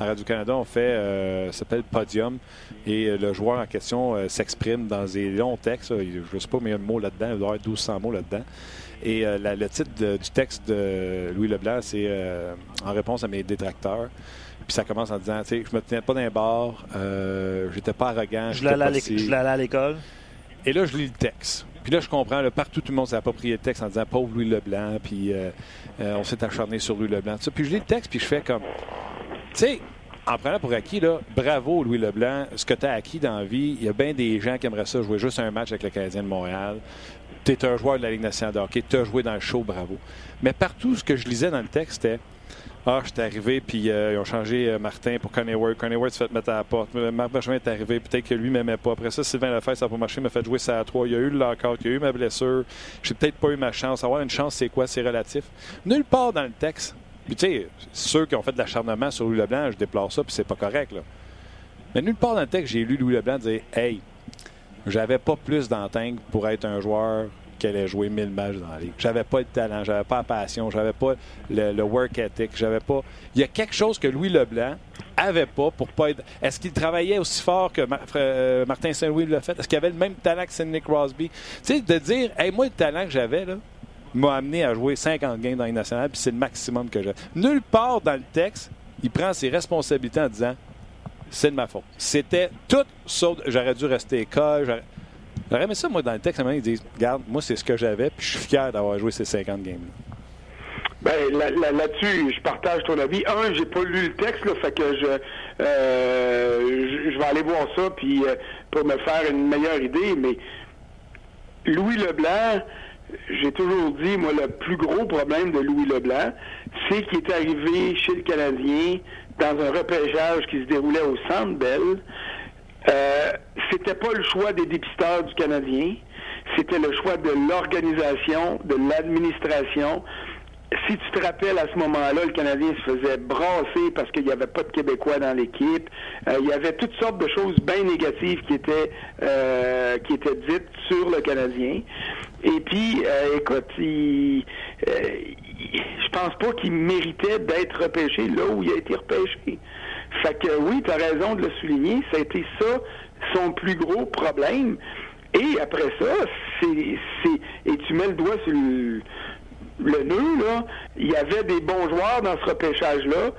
À Radio-Canada, on fait, euh, ça s'appelle Podium. Et le joueur en question s'exprime dans des longs textes. Je ne sais pas combien de mots là-dedans. Il doit y avoir 1200 mots là-dedans. Et le titre du texte de Louis Leblanc, c'est en réponse à mes détracteurs. Puis ça commence en disant, tu sais, je me tenais pas d'un bar, euh, j'étais pas arrogant. Je aller à l'école. Et là, je lis le texte. Puis là, je comprends, là, partout, tout le monde s'est approprié le texte en disant pauvre Louis Leblanc, puis euh, euh, on s'est acharné sur Louis Leblanc. Puis je lis le texte, puis je fais comme, tu sais, en prenant pour acquis, là, bravo Louis Leblanc, ce que tu as acquis dans la vie, il y a bien des gens qui aimeraient ça jouer juste un match avec le Canadien de Montréal. Tu es un joueur de la Ligue nationale de hockey, tu as joué dans le show, bravo. Mais partout, ce que je lisais dans le texte, c'était ah, j'étais arrivé, puis euh, ils ont changé euh, Martin pour Connie Ward. Connie Ward s'est fait mettre à la porte. Marc Bergevin est arrivé, peut-être que lui ne m'aimait pas. Après ça, Sylvain Lefebvre, ça n'a pas marché, m'a fait jouer ça à trois. Il y a eu le lockout, il y a eu ma blessure. J'ai peut-être pas eu ma chance. Avoir une chance, c'est quoi? C'est relatif. Nulle part dans le texte. Puis tu sais, ceux qui ont fait de l'acharnement sur Louis Leblanc, je déplore ça, puis c'est pas correct. Là. Mais nulle part dans le texte, j'ai lu Louis Leblanc dire Hey, j'avais pas plus d'antenne pour être un joueur qu'elle ait joué 1000 matchs dans la ligue. J'avais pas de talent, j'avais pas la passion, j'avais pas le, work ethic, j'avais pas. Il y a quelque chose que Louis Leblanc avait pas pour pas être. Est-ce qu'il travaillait aussi fort que euh, Martin Saint-Louis l'a fait? Est-ce qu'il avait le même talent que Sidney Crosby? Tu sais, de dire, hey, moi, le talent que j'avais, là, m'a amené à jouer 50 games dans les nationale, puis c'est le maximum que j'ai. Nulle part dans le texte, il prend ses responsabilités en disant c'est de ma faute. C'était tout sauf. J'aurais dû rester école. J'aurais aimé ça, moi, dans le texte, ils disent Regarde, moi, c'est ce que j'avais, puis je suis fier d'avoir joué ces 50 games. Ben, là-dessus, je partage ton avis. Un, j'ai pas lu le texte, là, fait que je, euh, je, vais aller voir ça, puis euh, pour me faire une meilleure idée, mais Louis Leblanc, j'ai toujours dit, moi, le plus gros problème de Louis Leblanc, c'est qu'il est arrivé chez le Canadien dans un repêchage qui se déroulait au Centre Bell, euh, c'était pas le choix des dépisteurs du Canadien, c'était le choix de l'organisation, de l'administration. Si tu te rappelles, à ce moment-là, le Canadien se faisait brasser parce qu'il n'y avait pas de Québécois dans l'équipe. Euh, il y avait toutes sortes de choses bien négatives qui étaient euh, qui étaient dites sur le Canadien. Et puis, euh, écoute, il, je pense pas qu'il méritait d'être repêché là où il a été repêché. Fait que oui, tu as raison de le souligner, ça a été ça son plus gros problème. Et après ça, c'est, et tu mets le doigt sur le, nœud, là, il y avait des bons joueurs dans ce repêchage-là.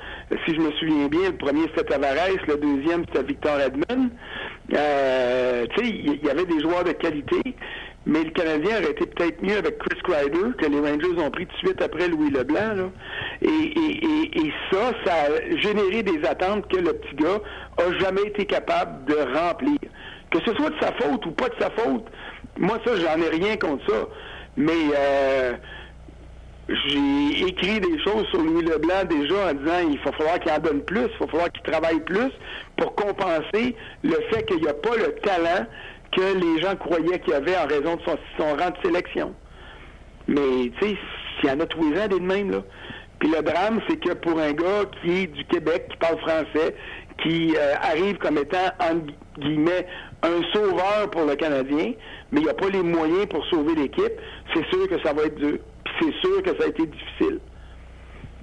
Si je me souviens bien, le premier c'était Tavares, le deuxième c'était Victor Edmond. Euh, tu sais, il y avait des joueurs de qualité. Mais le Canadien aurait été peut-être mieux avec Chris Kreider, que les Rangers ont pris tout de suite après Louis Leblanc. Là. Et, et, et, ça, ça a généré des attentes que le petit gars a jamais été capable de remplir. Que ce soit de sa faute ou pas de sa faute, moi ça, j'en ai rien contre ça. Mais euh, j'ai écrit des choses sur Louis Leblanc déjà en disant il va falloir qu'il en donne plus, il va falloir qu'il travaille plus pour compenser le fait qu'il n'y a pas le talent que les gens croyaient qu'il y avait en raison de son, rang de sélection. Mais, tu sais, s'il y en a tous les ans des de même, là. Puis le drame, c'est que pour un gars qui est du Québec, qui parle français, qui euh, arrive comme étant, entre guillemets, un sauveur pour le Canadien, mais il n'a pas les moyens pour sauver l'équipe, c'est sûr que ça va être dur. Puis c'est sûr que ça a été difficile.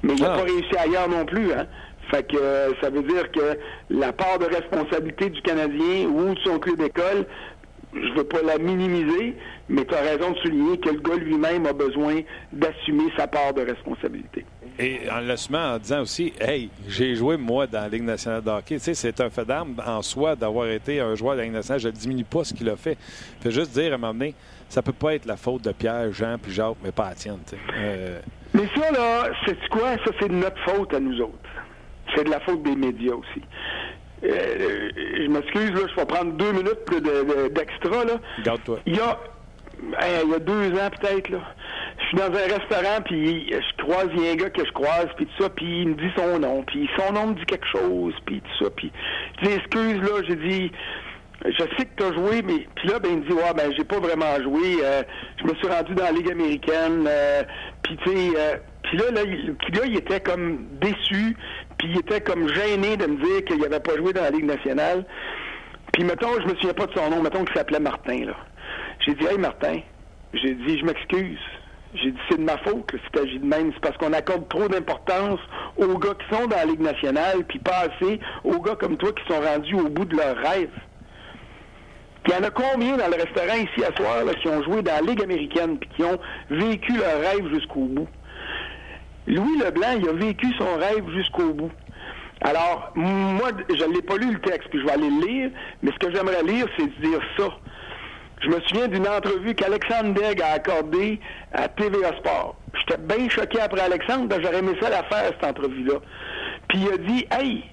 Mais il n'a ah. pas réussi ailleurs non plus, hein. Fait que ça veut dire que la part de responsabilité du Canadien ou de son club d'école je veux pas la minimiser, mais tu as raison de souligner que le gars lui-même a besoin d'assumer sa part de responsabilité. Et en l'assumant en disant aussi, hey, j'ai joué moi dans la Ligue nationale de hockey. Tu sais, c'est un fait d'arme en soi d'avoir été un joueur de la Ligue nationale. Je ne diminue pas ce qu'il a fait. Fait juste dire à un moment donné, ça peut pas être la faute de Pierre, Jean puis Jacques, mais pas la tienne. Euh... Mais ça, là, c'est quoi? Ça, c'est de notre faute à nous autres. C'est de la faute des médias aussi. Euh, je m'excuse, là, je vais prendre deux minutes d'extra. là. Garde-toi. Il y a, il y a deux ans peut-être, là. Je suis dans un restaurant, puis je croise, il y a un gars que je croise, puis tout ça, puis il me dit son nom, puis son nom me dit quelque chose, puis tout ça, puis je dis, excuse, là, j'ai dit, je sais que tu as joué, mais puis là, ben, il me dit, ouais, ben, j'ai pas vraiment joué, euh, je me suis rendu dans la Ligue américaine, euh, puis tu sais, euh, puis là, là, il, puis là, il était comme déçu, puis il était comme gêné de me dire qu'il n'avait pas joué dans la Ligue nationale. Puis mettons, je me souviens pas de son nom, mettons qu'il s'appelait Martin, là. J'ai dit, hey Martin, j'ai dit, je m'excuse. J'ai dit, c'est de ma faute que c'est agi de même. C'est parce qu'on accorde trop d'importance aux gars qui sont dans la Ligue nationale, puis pas assez aux gars comme toi qui sont rendus au bout de leur rêve. Il y en a combien dans le restaurant ici à soir là, qui ont joué dans la Ligue américaine puis qui ont vécu leur rêve jusqu'au bout? Louis Leblanc, il a vécu son rêve jusqu'au bout. Alors, moi, je ne l'ai pas lu le texte, puis je vais aller le lire, mais ce que j'aimerais lire, c'est dire ça. Je me souviens d'une entrevue qu'Alexandre Degg a accordée à TVA Sport. J'étais bien choqué après Alexandre, j'aurais aimé ça la faire, cette entrevue-là. Puis il a dit, hey,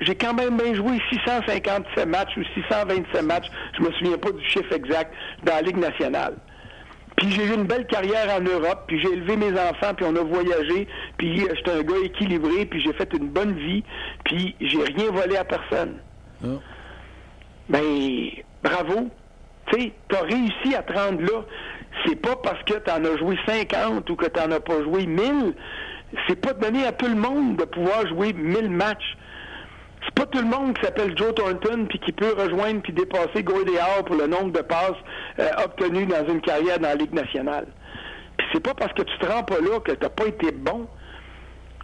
j'ai quand même bien joué 657 matchs ou 627 matchs, je me souviens pas du chiffre exact, dans la Ligue nationale. Puis j'ai eu une belle carrière en Europe, puis j'ai élevé mes enfants, puis on a voyagé, puis j'étais un gars équilibré, puis j'ai fait une bonne vie, puis j'ai rien volé à personne. Oh. Ben, bravo. Tu sais, t'as réussi à te rendre là. C'est pas parce que t'en as joué 50 ou que t'en as pas joué 1000. C'est pas donné à tout le monde de pouvoir jouer 1000 matchs. C'est pas tout le monde qui s'appelle Joe Thornton puis qui peut rejoindre puis dépasser Howe pour le nombre de passes euh, obtenues dans une carrière dans la Ligue nationale. Puis c'est pas parce que tu te rends pas là que tu n'as pas été bon.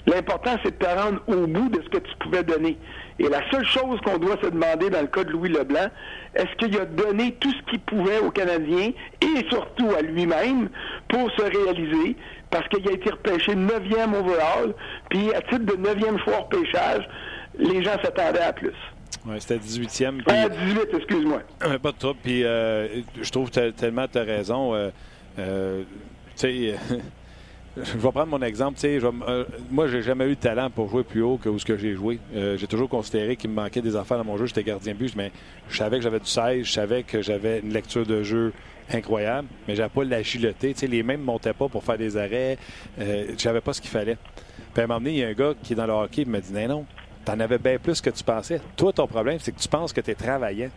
L'important, c'est de te rendre au bout de ce que tu pouvais donner. Et la seule chose qu'on doit se demander dans le cas de Louis Leblanc, est-ce qu'il a donné tout ce qu'il pouvait aux Canadiens et surtout à lui-même pour se réaliser, parce qu'il a été repêché 9e overall, puis à titre de 9e choix repêchage, les gens s'attendaient à plus. Oui, c'était 18e. Puis... 18, excuse-moi. pas de trouble. Puis euh, je trouve que tellement tu as raison. Euh, euh, tu sais, je vais prendre mon exemple. Sais, euh, moi, j'ai jamais eu de talent pour jouer plus haut que où ce que j'ai joué. Euh, j'ai toujours considéré qu'il me manquait des affaires dans mon jeu. J'étais gardien de but, mais je savais que j'avais du 16, je savais que j'avais une lecture de jeu incroyable, mais j'avais pas l'agilité. Les mains ne montaient pas pour faire des arrêts. Euh, j'avais pas ce qu'il fallait. Puis à un moment donné, il y a un gars qui est dans le hockey qui me dit non, non, T'en avais bien plus que tu pensais. Toi, ton problème, c'est que tu penses que tu es travaillant.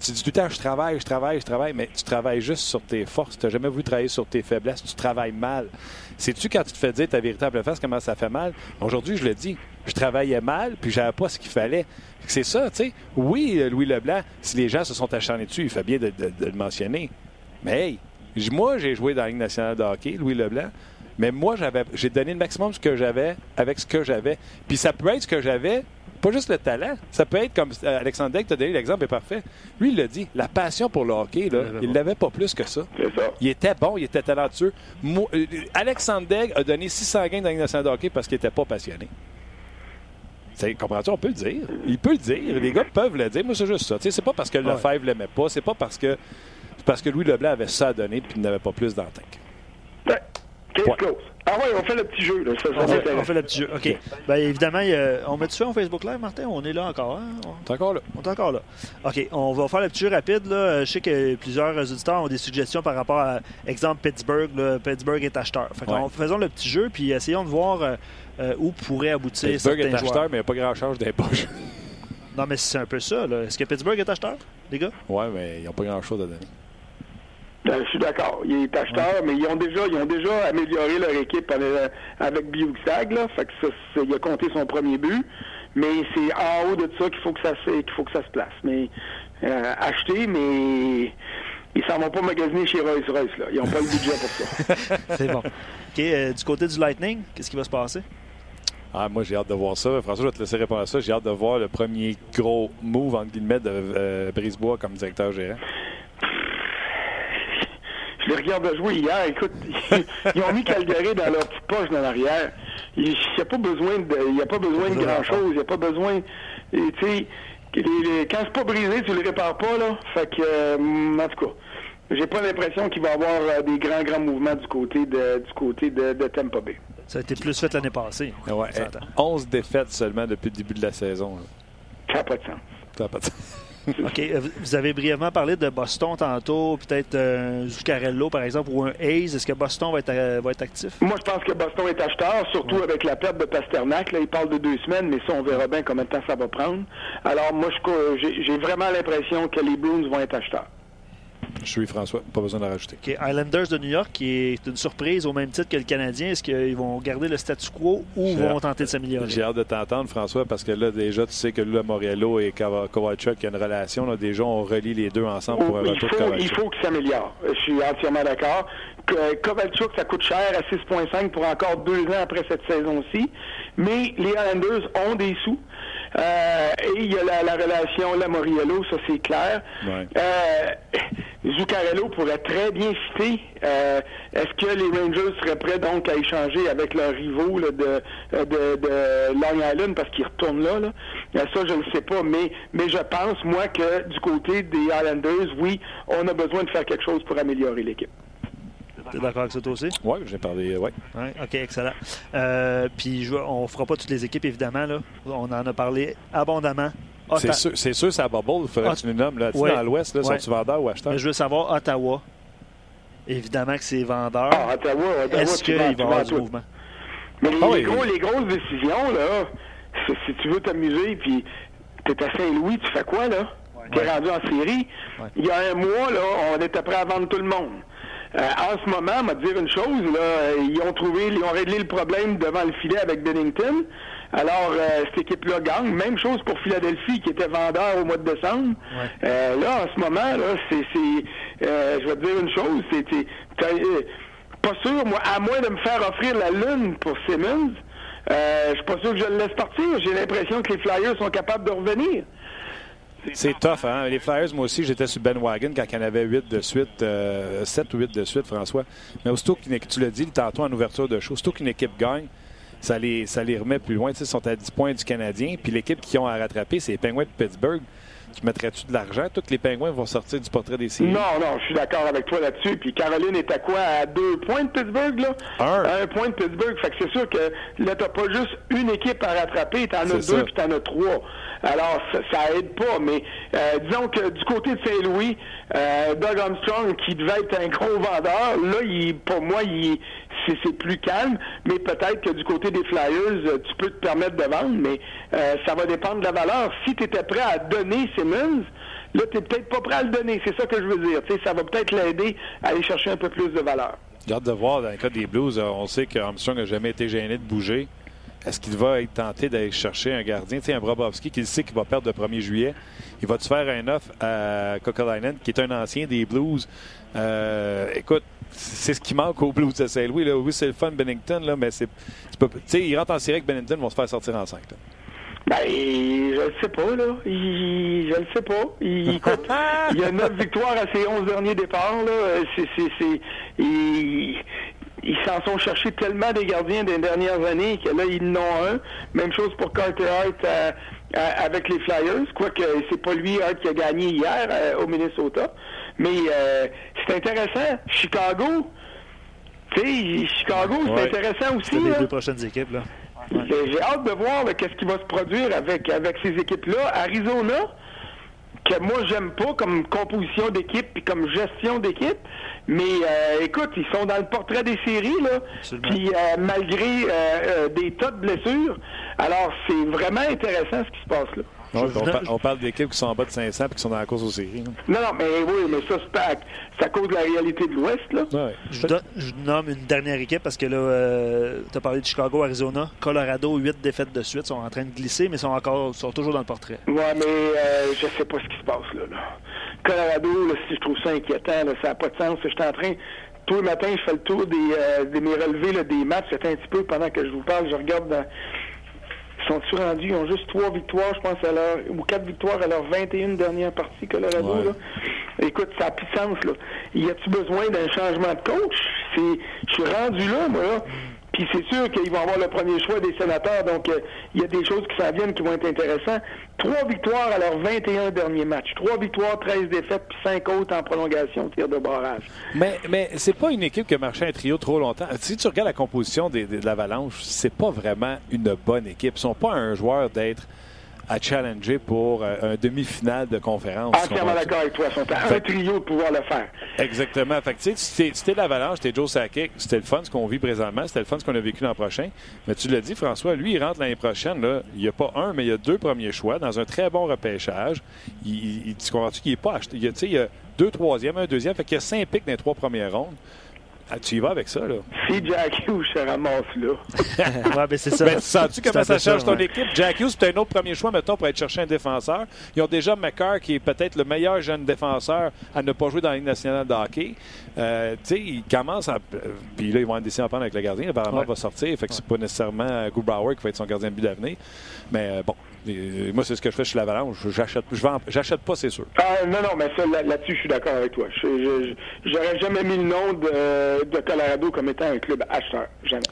Tu dis tout le temps, je travaille, je travaille, je travaille, mais tu travailles juste sur tes forces. Tu n'as jamais voulu travailler sur tes faiblesses. Tu travailles mal. Sais-tu quand tu te fais dire ta véritable face, comment ça fait mal? Aujourd'hui, je le dis, je travaillais mal, puis j'avais pas ce qu'il fallait. C'est ça, tu sais. Oui, Louis Leblanc, si les gens se sont acharnés dessus, il fait bien de, le mentionner. Mais hey, moi, j'ai joué dans la Ligue nationale de hockey, Louis Leblanc. Mais moi, j'avais, j'ai donné le maximum de ce que j'avais avec ce que j'avais. Puis ça peut être ce que j'avais, pas juste le talent. Ça peut être comme euh, Alexandre Degg t'a donné l'exemple est parfait. Lui, il l'a dit. La passion pour le hockey, là, il l'avait pas plus que ça. ça. Il était bon, il était talentueux. Moi, euh, Alexandre Degg a donné 600 gains dans nationale de hockey parce qu'il était pas passionné. Comprends-tu? On peut le dire. Il peut le dire. Les gars peuvent le dire. Moi, c'est juste ça. C'est pas parce que Lefebvre l'aimait pas. C'est pas parce que parce que Louis Leblanc avait ça à donner puis il n'avait pas plus dans le tank. Ah ouais, on fait le petit jeu. Là. on, fait, le petit jeu. OK. Bien, évidemment, on met ça en Facebook Live, Martin? On est là encore. Hein? On est encore là. On est encore là. OK. On va faire le petit jeu rapide. Là. Je sais que plusieurs auditeurs ont des suggestions par rapport à, exemple, Pittsburgh. Pittsburgh est acheteur. Fait faisons le petit jeu, puis essayons de voir euh, euh, où pourrait aboutir Pittsburgh est acheteur, mais il n'y a pas grand chose des poches. non, mais c'est un peu ça. Est-ce que Pittsburgh est acheteur, les gars? Oui, mais ils n'ont pas grand-chose à donner. Ben, je suis d'accord. Il est acheteur, mais ils ont déjà ils ont déjà amélioré leur équipe avec Biouxag, là. Fait que ça, il a compté son premier but. Mais c'est en haut de ça qu'il faut que ça qu'il faut que ça se place. Mais euh, acheter, mais ils s'en vont pas magasiner chez Rolls Royce, là. Ils n'ont pas le budget pour ça. c'est bon. OK, euh, du côté du Lightning, qu'est-ce qui va se passer? Ah, moi, j'ai hâte de voir ça. François, je vais te laisser répondre à ça. J'ai hâte de voir le premier gros move, entre guillemets, de euh, Brisebois comme directeur gérant. les regarde jouer hier. Écoute, ils ont mis Calgary dans leur petite poche dans l'arrière. Il n'y a pas besoin de, il y a pas besoin de grand-chose. Il n'y a pas besoin, tu sais, quand c'est pas brisé, tu le répares pas, là. Fait que, euh, en tout cas, j'ai pas l'impression qu'il va y avoir euh, des grands, grands mouvements du côté de, du côté de, de Tampa Bay. Ça a été plus fait l'année passée. Ouais, 11 défaites seulement depuis le début de la saison. Ça n'a pas de sens. Ça n'a pas de sens. OK. Euh, vous avez brièvement parlé de Boston tantôt, peut-être un Zuccarello, par exemple, ou un Hayes. Est-ce que Boston va être, va être actif? Moi, je pense que Boston est acheteur, surtout avec la perte de Pasternak. Là, il parle de deux semaines, mais ça, on verra bien combien de temps ça va prendre. Alors, moi, j'ai vraiment l'impression que les Blues vont être acheteurs. Je suis François, pas besoin de rajouter. OK. Islanders de New York, qui est une surprise au même titre que le Canadien. Est-ce qu'ils vont garder le statu quo ou vont tenter de s'améliorer? J'ai hâte de t'entendre, François, parce que là, déjà, tu sais que là, Moriello et Kovalchuk, il y a une relation. Là, déjà, on relie les deux ensemble pour un retour de Kovalchuk. Il faut qu'il s'améliore. Je suis entièrement d'accord. Kovalchuk, ça coûte cher à 6,5 pour encore deux ans après cette saison-ci. Mais les Islanders ont des sous. Euh, et il y a la, relation Lamoriello, ça c'est clair. Euh, Zuccarello pourrait très bien citer. Euh, est-ce que les Rangers seraient prêts donc à échanger avec leurs rivaux de, de, Long Island parce qu'ils retournent là, là? Ça, je ne sais pas, mais, mais je pense, moi, que du côté des Islanders, oui, on a besoin de faire quelque chose pour améliorer l'équipe. Tu es d'accord avec ça toi aussi? Oui, j'ai parlé, oui. Ouais, OK, excellent. Euh, puis on ne fera pas toutes les équipes, évidemment. Là. On en a parlé abondamment. C'est sûr, c'est sûr, c'est à bubble. Il faudrait que tu nous nommes. Là. Dans l'Ouest, là, sont-tu vendeurs ou acheteurs? je veux savoir Ottawa. Évidemment que c'est vendeur. Ah, Ottawa, Ottawa Est-ce qu'il va y avoir du mouvement? Mais les, ah gros, les, grosses décisions, là, si tu veux t'amuser, puis tu es à Saint-Louis, tu fais quoi, là? Tu es rendu en série. Il y a un mois, là, on était prêt à vendre tout le monde. Euh, en ce moment, on va dire une chose, là, ils ont trouvé, ils ont réglé le problème devant le filet avec Bennington. Alors, euh, cette équipe-là gagne. Même chose pour Philadelphie, qui était vendeur au mois de décembre. Euh, là, en ce moment, là, c'est, je vais te dire une chose, c'est, pas sûr, moi, à moins de me faire offrir la lune pour Simmons, je suis pas sûr que je le laisse partir. J'ai l'impression que les Flyers sont capables de revenir. C'est tough, hein? Les Flyers, moi aussi, j'étais sur Ben Wagon quand il y en avait 8 de suite, 7 euh, ou 8 de suite, François. Mais aussitôt qu'une équipe, tu l'as dit tantôt en ouverture de show, aussitôt qu'une équipe gagne, ça les, remet plus loin. ils sont à 10 points du Canadien. Puis l'équipe qui ont à rattraper, c'est les Penguins de Pittsburgh. Tu mettrais-tu de l'argent? Tous les pingouins vont sortir du portrait des séries. Non, non, je suis d'accord avec toi là-dessus. Puis Caroline est à quoi? À deux points de Pittsburgh, là? Un. À un point de Pittsburgh. Fait que c'est sûr que là, t'as pas juste une équipe à rattraper. T'en as deux, puis t'en as trois. Alors, ça, ça aide pas. Mais euh, disons que du côté de Saint-Louis, euh, Doug Armstrong, qui devait être un gros vendeur, là, il, pour moi, il, c'est plus calme, mais peut-être que du côté des Flyers, euh, tu peux te permettre de vendre, mais euh, ça va dépendre de la valeur. Si tu étais prêt à donner Simmons, là, tu n'es peut-être pas prêt à le donner. C'est ça que je veux dire. ça va peut-être l'aider à aller chercher un peu plus de valeur. J'ai hâte de voir, dans le cas des Blues, euh, on sait qu'Armstrong n'a jamais été gêné de bouger. Est-ce qu'il va être tenté d'aller chercher un gardien? Un Brobovski qui sait qu'il va perdre le 1er juillet. Il va-tu faire un offre à Kokolainen, qui est un ancien des Blues? Écoute, c'est ce qui manque au Blues de Saint-Louis. Oui, c'est le fun Bennington, là, mais c'est. Tu sais, ils rentrent en série avec Bennington, vont se faire sortir en 5. Ben, je le sais pas, là. je le sais pas. Il, écoute, il y a 9 victoires à ses 11 derniers départs, là. C'est, c'est, ils, s'en sont cherchés tellement des gardiens des dernières années que là, ils n'ont un. Même chose pour Carter Hart euh, euh, avec les Flyers. Quoique, c'est pas lui, Hart, qui a gagné hier euh, au Minnesota. Mais euh, c'est intéressant. Chicago, tu sais, Chicago, c'est intéressant aussi. C'est les deux prochaines équipes, là. J'ai hâte de voir qu'est-ce qui va se produire avec, avec ces équipes-là. Arizona, que moi j'aime pas comme composition d'équipe et comme gestion d'équipe, mais euh, écoute, ils sont dans le portrait des séries là, puis euh, malgré des tas de blessures, alors c'est vraiment intéressant ce qui se passe là on, parle d'équipes qui sont en bas de 500 et qui sont dans la course aux séries. Non, non, mais oui, mais ça, c'est à, cause de la réalité de l'Ouest. là. Je, nomme une dernière équipe parce que là, euh, tu as parlé de Chicago, Arizona. Colorado, 8 défaites de suite, sont en train de glisser, mais sont encore sont toujours dans le portrait. Oui, mais euh, je sais pas ce qui se passe là. Colorado, là, si je trouve ça inquiétant, là, ça n'a pas de sens. Je suis en train tous les matins, je fais le tour des, euh, des mes relevés des matchs. C'est un petit peu pendant que je vous parle, je regarde dans, ils sont rendus, ils ont juste trois victoires, je pense, à leur, ou quatre victoires à leur 21 dernières parties, Colorado. Là. Écoute, ça a plus de sens, là. Y a-tu besoin d'un changement de coach? C'est, je suis rendu là, moi, là. Puis c'est sûr qu'ils vont avoir le premier choix des sénateurs, donc euh, il y a des choses qui s'en viennent qui vont être intéressantes. Trois victoires à leurs 21 derniers matchs. Trois victoires, 13 défaites, puis cinq autres en prolongation, tir de barrage. Mais, mais c'est pas une équipe qui a marché un trio trop longtemps. Si tu regardes la composition de l'Avalanche, c'est pas vraiment une bonne équipe. Ils sont pas un joueur d'être à challenger pour euh, un demi-finale de conférence. Entièrement d'accord avec toi. Ils sont à fait... un trio de pouvoir le faire. Exactement. Fait que, tu sais, c'était l'Avalanche, c'était Joe Sakic, c'était le fun ce qu'on vit présentement, c'était le fun ce qu'on a vécu l'an prochain. Mais tu l'as dit, François, lui, il rentre l'année prochaine. Là, il n'y a pas un, mais il y a deux premiers choix dans un très bon repêchage. Il, il, tu comprends-tu qu'il n'est pas acheté? Il y, a, il y a deux troisièmes, un deuxième. Fait qu'il y a cinq pics dans les trois premières rondes. Ah, tu y vas avec ça, là? Si Jack Hughes se ramasse là. ouais, ben c'est ça. Ben, sens-tu comment ça change ton ouais. équipe? Jack Hughes, c'est un autre premier choix, mettons, pour aller chercher un défenseur. Ils ont déjà McCarr, qui est peut-être le meilleur jeune défenseur à ne pas jouer dans la Ligue nationale de hockey. Euh, tu sais, il commence à. Puis là, ils vont en décider à prendre avec le gardien. Apparemment, ouais. il va sortir. Fait que c'est pas nécessairement Grubauer qui va être son gardien de but d'avenir. Mais euh, bon, et moi, c'est ce que je fais chez l'Avalanche. J'achète, j'achète pas, c'est sûr. Ah, non, non, mais ça, là, là-dessus, je suis d'accord avec toi. Je, j'aurais jamais mis le nom de, de Colorado comme étant un club acheteur. Jamais.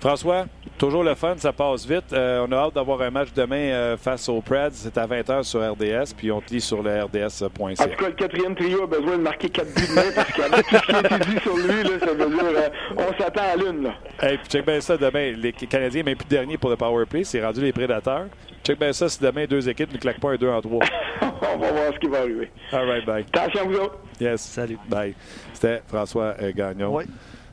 François, toujours le fun, ça passe vite. Euh, on a hâte d'avoir un match demain euh, face aux Preds. C'est à 20h sur RDS, puis on te lit sur le RDS.ca. En tout cas, le quatrième trio a besoin de marquer 4 buts demain, parce qu'avec tout ce qui a été dit sur lui, là, ça veut dire euh, on s'attend à l'une. Là. Hey, puis check bien ça demain. Les Canadiens, même plus dernier pour le power play, c'est rendu les prédateurs. Check bien ça si demain deux équipes ne claquent pas un 2 en 3. on va voir ce qui va arriver. All right, bye. Attention à vous autres. Yes. Salut. Bye. C'était François euh, Gagnon.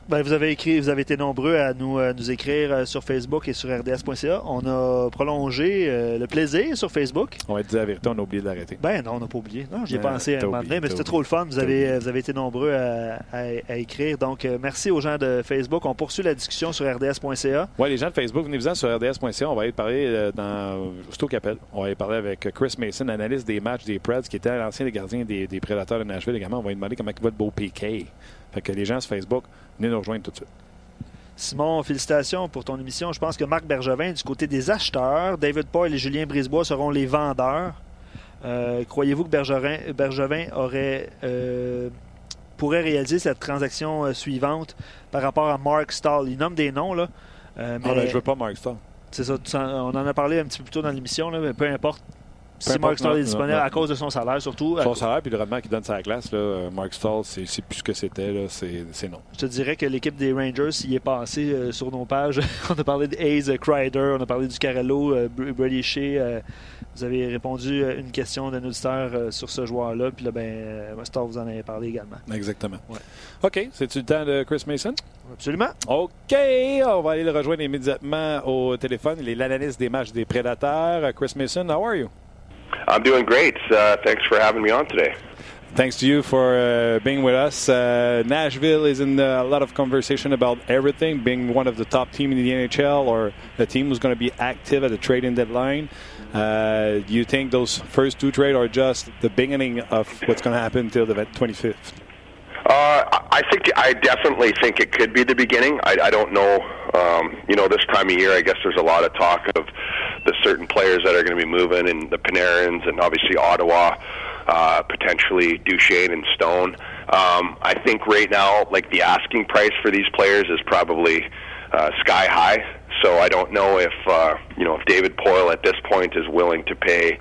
Ben, vous avez écrit, vous avez été nombreux à nous, à nous écrire euh, sur Facebook et sur RDS.ca. On a prolongé euh, le plaisir sur Facebook. On va te dire la vérité, on a oublié de l'arrêter. Ben non, on n'a pas oublié. Non, j'y ai pensé à un moment donné, mais c'était trop le fun. Vous avez, vous avez été nombreux à, à, à écrire. Donc, euh, merci aux gens de Facebook. On poursuit la discussion sur RDS.ca. Oui, les gens de Facebook, venez-vous-en sur RDS.ca. On va aller parler euh, dans Sto Capel. On va aller parler avec Chris Mason, analyste des matchs des Preds, qui était l'ancien gardien des, des Prédateurs de Nashville également. On va lui demander comment il va le beau PK. Fait que les gens sur Facebook, venez nous rejoindre tout de suite. Simon, félicitations pour ton émission. Je pense que Marc Bergevin, du côté des acheteurs, David Paul et Julien Brisebois seront les vendeurs. Euh, Croyez-vous que Bergevin, Bergevin aurait, euh, pourrait réaliser cette transaction euh, suivante par rapport à Mark Stahl? Il nomme des noms, là. Mais... Ah, ben, je veux pas Mark Stahl. C'est ça, on en a parlé un petit peu plus tôt dans l'émission, mais peu importe. Si Mark Stahl est disponible à cause de son salaire, surtout. Son salaire puis le rendement qu'il donne la glace, là, Mark Stahl, c'est plus ce que c'était. C'est non. Je te dirais que l'équipe des Rangers y est passée euh, sur nos pages. on a parlé de Hayes Crider, on a parlé du Carello, euh, Brady Shea. Euh, vous avez répondu à une question d'un auditeur euh, sur ce joueur-là. Puis là, ben, Stahl, vous en avez parlé également. Exactement. Ouais. OK. C'est-tu le temps de Chris Mason? Absolument. OK. On va aller le rejoindre immédiatement au téléphone. Il est l'analyste des matchs des Prédateurs. Chris Mason, how are you? I'm doing great. Uh, thanks for having me on today. Thanks to you for uh, being with us. Uh, Nashville is in a lot of conversation about everything, being one of the top team in the NHL or a team who's going to be active at the trading deadline. Uh, do you think those first two trades are just the beginning of what's going to happen until the 25th? Uh, I think I definitely think it could be the beginning. I, I don't know. Um, you know, this time of year, I guess there's a lot of talk of the certain players that are going to be moving, and the Panarins, and obviously Ottawa, uh, potentially Duchesne and Stone. Um, I think right now, like the asking price for these players is probably uh, sky high. So I don't know if uh, you know if David Poyle at this point is willing to pay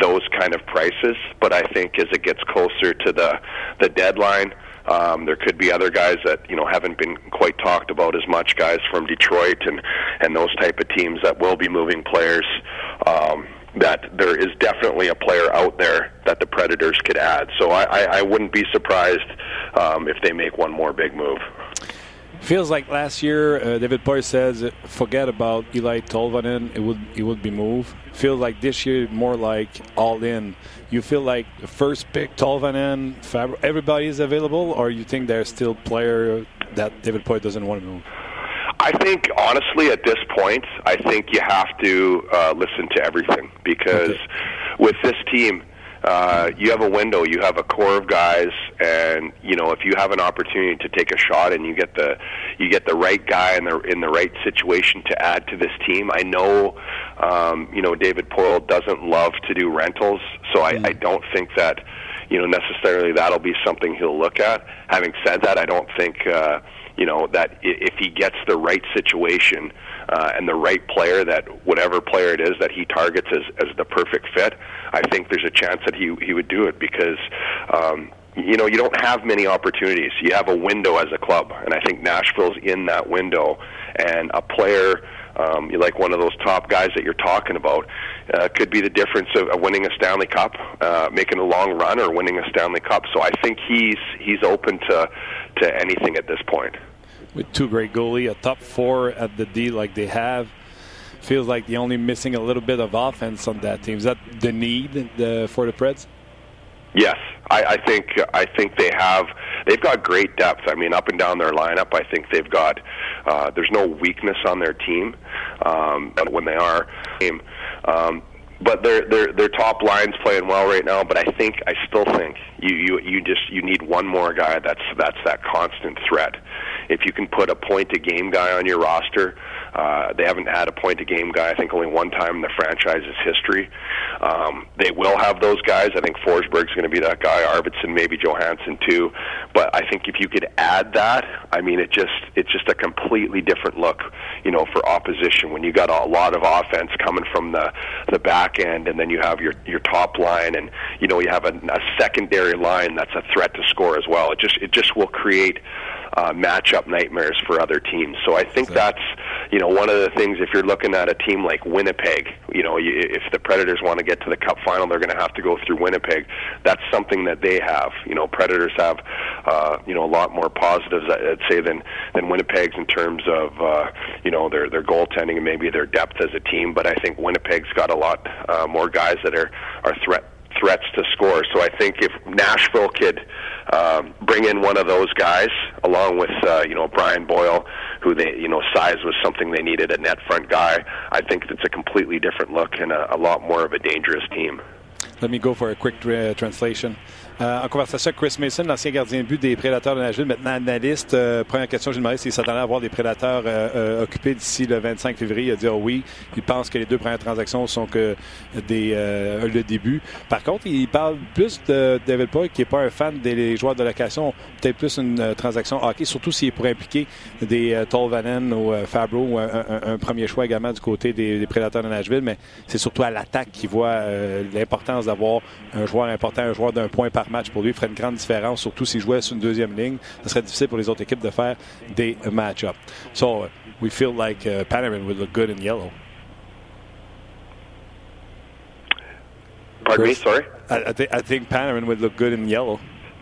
those kind of prices. But I think as it gets closer to the the deadline. Um, there could be other guys that you know haven't been quite talked about as much, guys from Detroit and and those type of teams that will be moving players. Um, that there is definitely a player out there that the Predators could add. So I, I, I wouldn't be surprised um, if they make one more big move. Feels like last year, uh, David Poy says, forget about Eli Tolvanen. It would it would be moved. Feels like this year more like all in. You feel like the first pick Tolvanen, Fab- everybody is available, or you think there's still player that David Poy doesn't want to move? I think honestly, at this point, I think you have to uh, listen to everything because okay. with this team, uh, you have a window, you have a core of guys, and you know if you have an opportunity to take a shot and you get the you get the right guy in the in the right situation to add to this team. I know, um, you know David Poyle doesn't love to do rentals, so I, mm. I don't think that you know, necessarily that'll be something he'll look at. Having said that, I don't think. Uh, you know that if he gets the right situation uh, and the right player, that whatever player it is that he targets as, as the perfect fit, I think there's a chance that he he would do it because. Um, you know, you don't have many opportunities. You have a window as a club, and I think Nashville's in that window. And a player, um, you like one of those top guys that you're talking about, uh, could be the difference of, of winning a Stanley Cup, uh, making a long run, or winning a Stanley Cup. So I think he's he's open to to anything at this point with two great goalie, a top four at the D like they have. Feels like they're only missing a little bit of offense on that team. Is that the need the, for the Preds? Yes, I, I think I think they have. They've got great depth. I mean, up and down their lineup, I think they've got. Uh, there's no weakness on their team um, when they are. Um, but their their their top line's playing well right now. But I think I still think you you you just you need one more guy that's that's that constant threat. If you can put a point a game guy on your roster, uh, they haven't had a point a game guy. I think only one time in the franchise's history. Um, they will have those guys. I think Forsberg's going to be that guy. Arvidsson, maybe Johansson too. But I think if you could add that, I mean, it just it's just a completely different look, you know, for opposition when you got a lot of offense coming from the the back end, and then you have your your top line, and you know you have a, a secondary line that's a threat to score as well. It just it just will create uh, matchup nightmares for other teams. So I think that's you know one of the things if you're looking at a team like Winnipeg, you know you, if the Predators want to get to the Cup final, they're going to have to go through Winnipeg. That's something that they have. You know, Predators have uh, you know a lot more positives I'd say than than Winnipeg's in terms of uh, you know their their goaltending and maybe their depth as a team. But I think Winnipeg's got a lot uh, more guys that are are threat threats to score. So I think if Nashville could um, bring in one of those guys along with uh, you know Brian Boyle, who they you know size was something they needed a net front guy. I think it's a completely different look and a, a lot more of a dangerous team. Let me go for a quick uh, translation. Euh, en conversation avec Chris Mason, l'ancien gardien de but des Prédateurs de Nashville, maintenant analyste. Euh, première question, j'ai demandé s'il s'attendait à avoir des Prédateurs euh, occupés d'ici le 25 février. Il a dit oh oui. Il pense que les deux premières transactions sont que des, le début. Par contre, il parle plus de David Poy, qui n'est pas un fan des joueurs de location. Peut-être plus une transaction hockey, surtout s'il pourrait impliquer des Tolvanen ou Fabro ou un, premier choix également du côté des, Prédateurs de Nashville. Mais c'est surtout à l'attaque qu'il voit l'importance d'avoir un joueur important, un joueur d'un point par match pour lui ferait une grande différence, surtout s'il jouait sur une deuxième ligne. Ce serait difficile pour les autres équipes de faire des match-ups. So, uh, we feel like uh, Panarin would look good in yellow. Pardon me, sorry? I, I, th- I think Panarin would look good in yellow.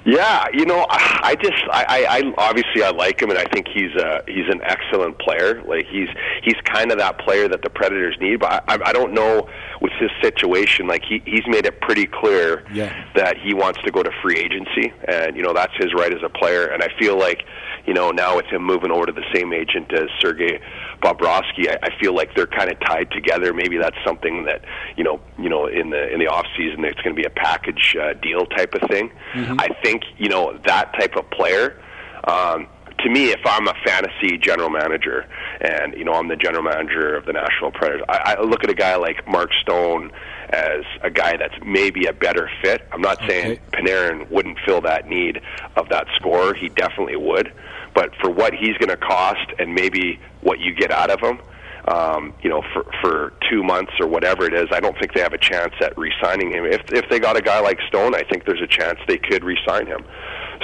Yeah, you know, I just, I, I, I obviously I like him, and I think he's a he's an excellent player. Like he's he's kind of that player that the Predators need. But I, I don't know with his situation. Like he he's made it pretty clear yeah. that he wants to go to free agency, and you know that's his right as a player. And I feel like you know, now with him moving over to the same agent as Sergei Bobrovsky, I, I feel like they're kind of tied together. Maybe that's something that you know, you know, in the in the off season, it's going to be a package uh, deal type of thing. Mm-hmm. I think you know that type of player. Um, to me, if I'm a fantasy general manager and you know I'm the general manager of the National Predators, I, I look at a guy like Mark Stone as a guy that's maybe a better fit. I'm not okay. saying Panarin wouldn't fill that need of that scorer. He definitely would. But for what he's going to cost and maybe what you get out of him, um, you know, for for two months or whatever it is, I don't think they have a chance at re-signing him. If if they got a guy like Stone, I think there's a chance they could re-sign him.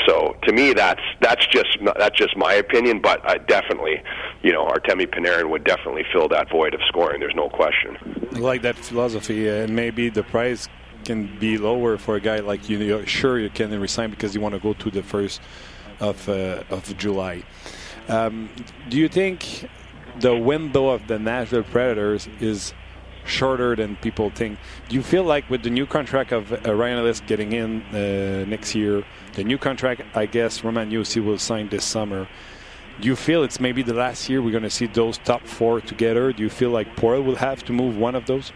So to me, that's that's just that's just my opinion. But uh, definitely, you know, Artemi Panarin would definitely fill that void of scoring. There's no question. I like that philosophy, and maybe the price can be lower for a guy like you. You're sure you can resign because you want to go to the first of uh, of July. Um, do you think the window of the Nashville Predators is shorter than people think? Do you feel like with the new contract of uh, Ryan Ellis getting in uh, next year, the new contract, I guess Roman Yossi will sign this summer. Do you feel it's maybe the last year we're going to see those top four together? Do you feel like Poyle will have to move one of those?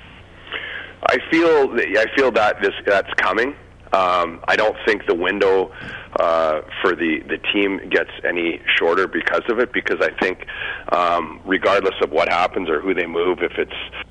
I feel I feel that this that's coming. Um, I don't think the window uh, for the, the team gets any shorter because of it. Because I think, um, regardless of what happens or who they move, if it's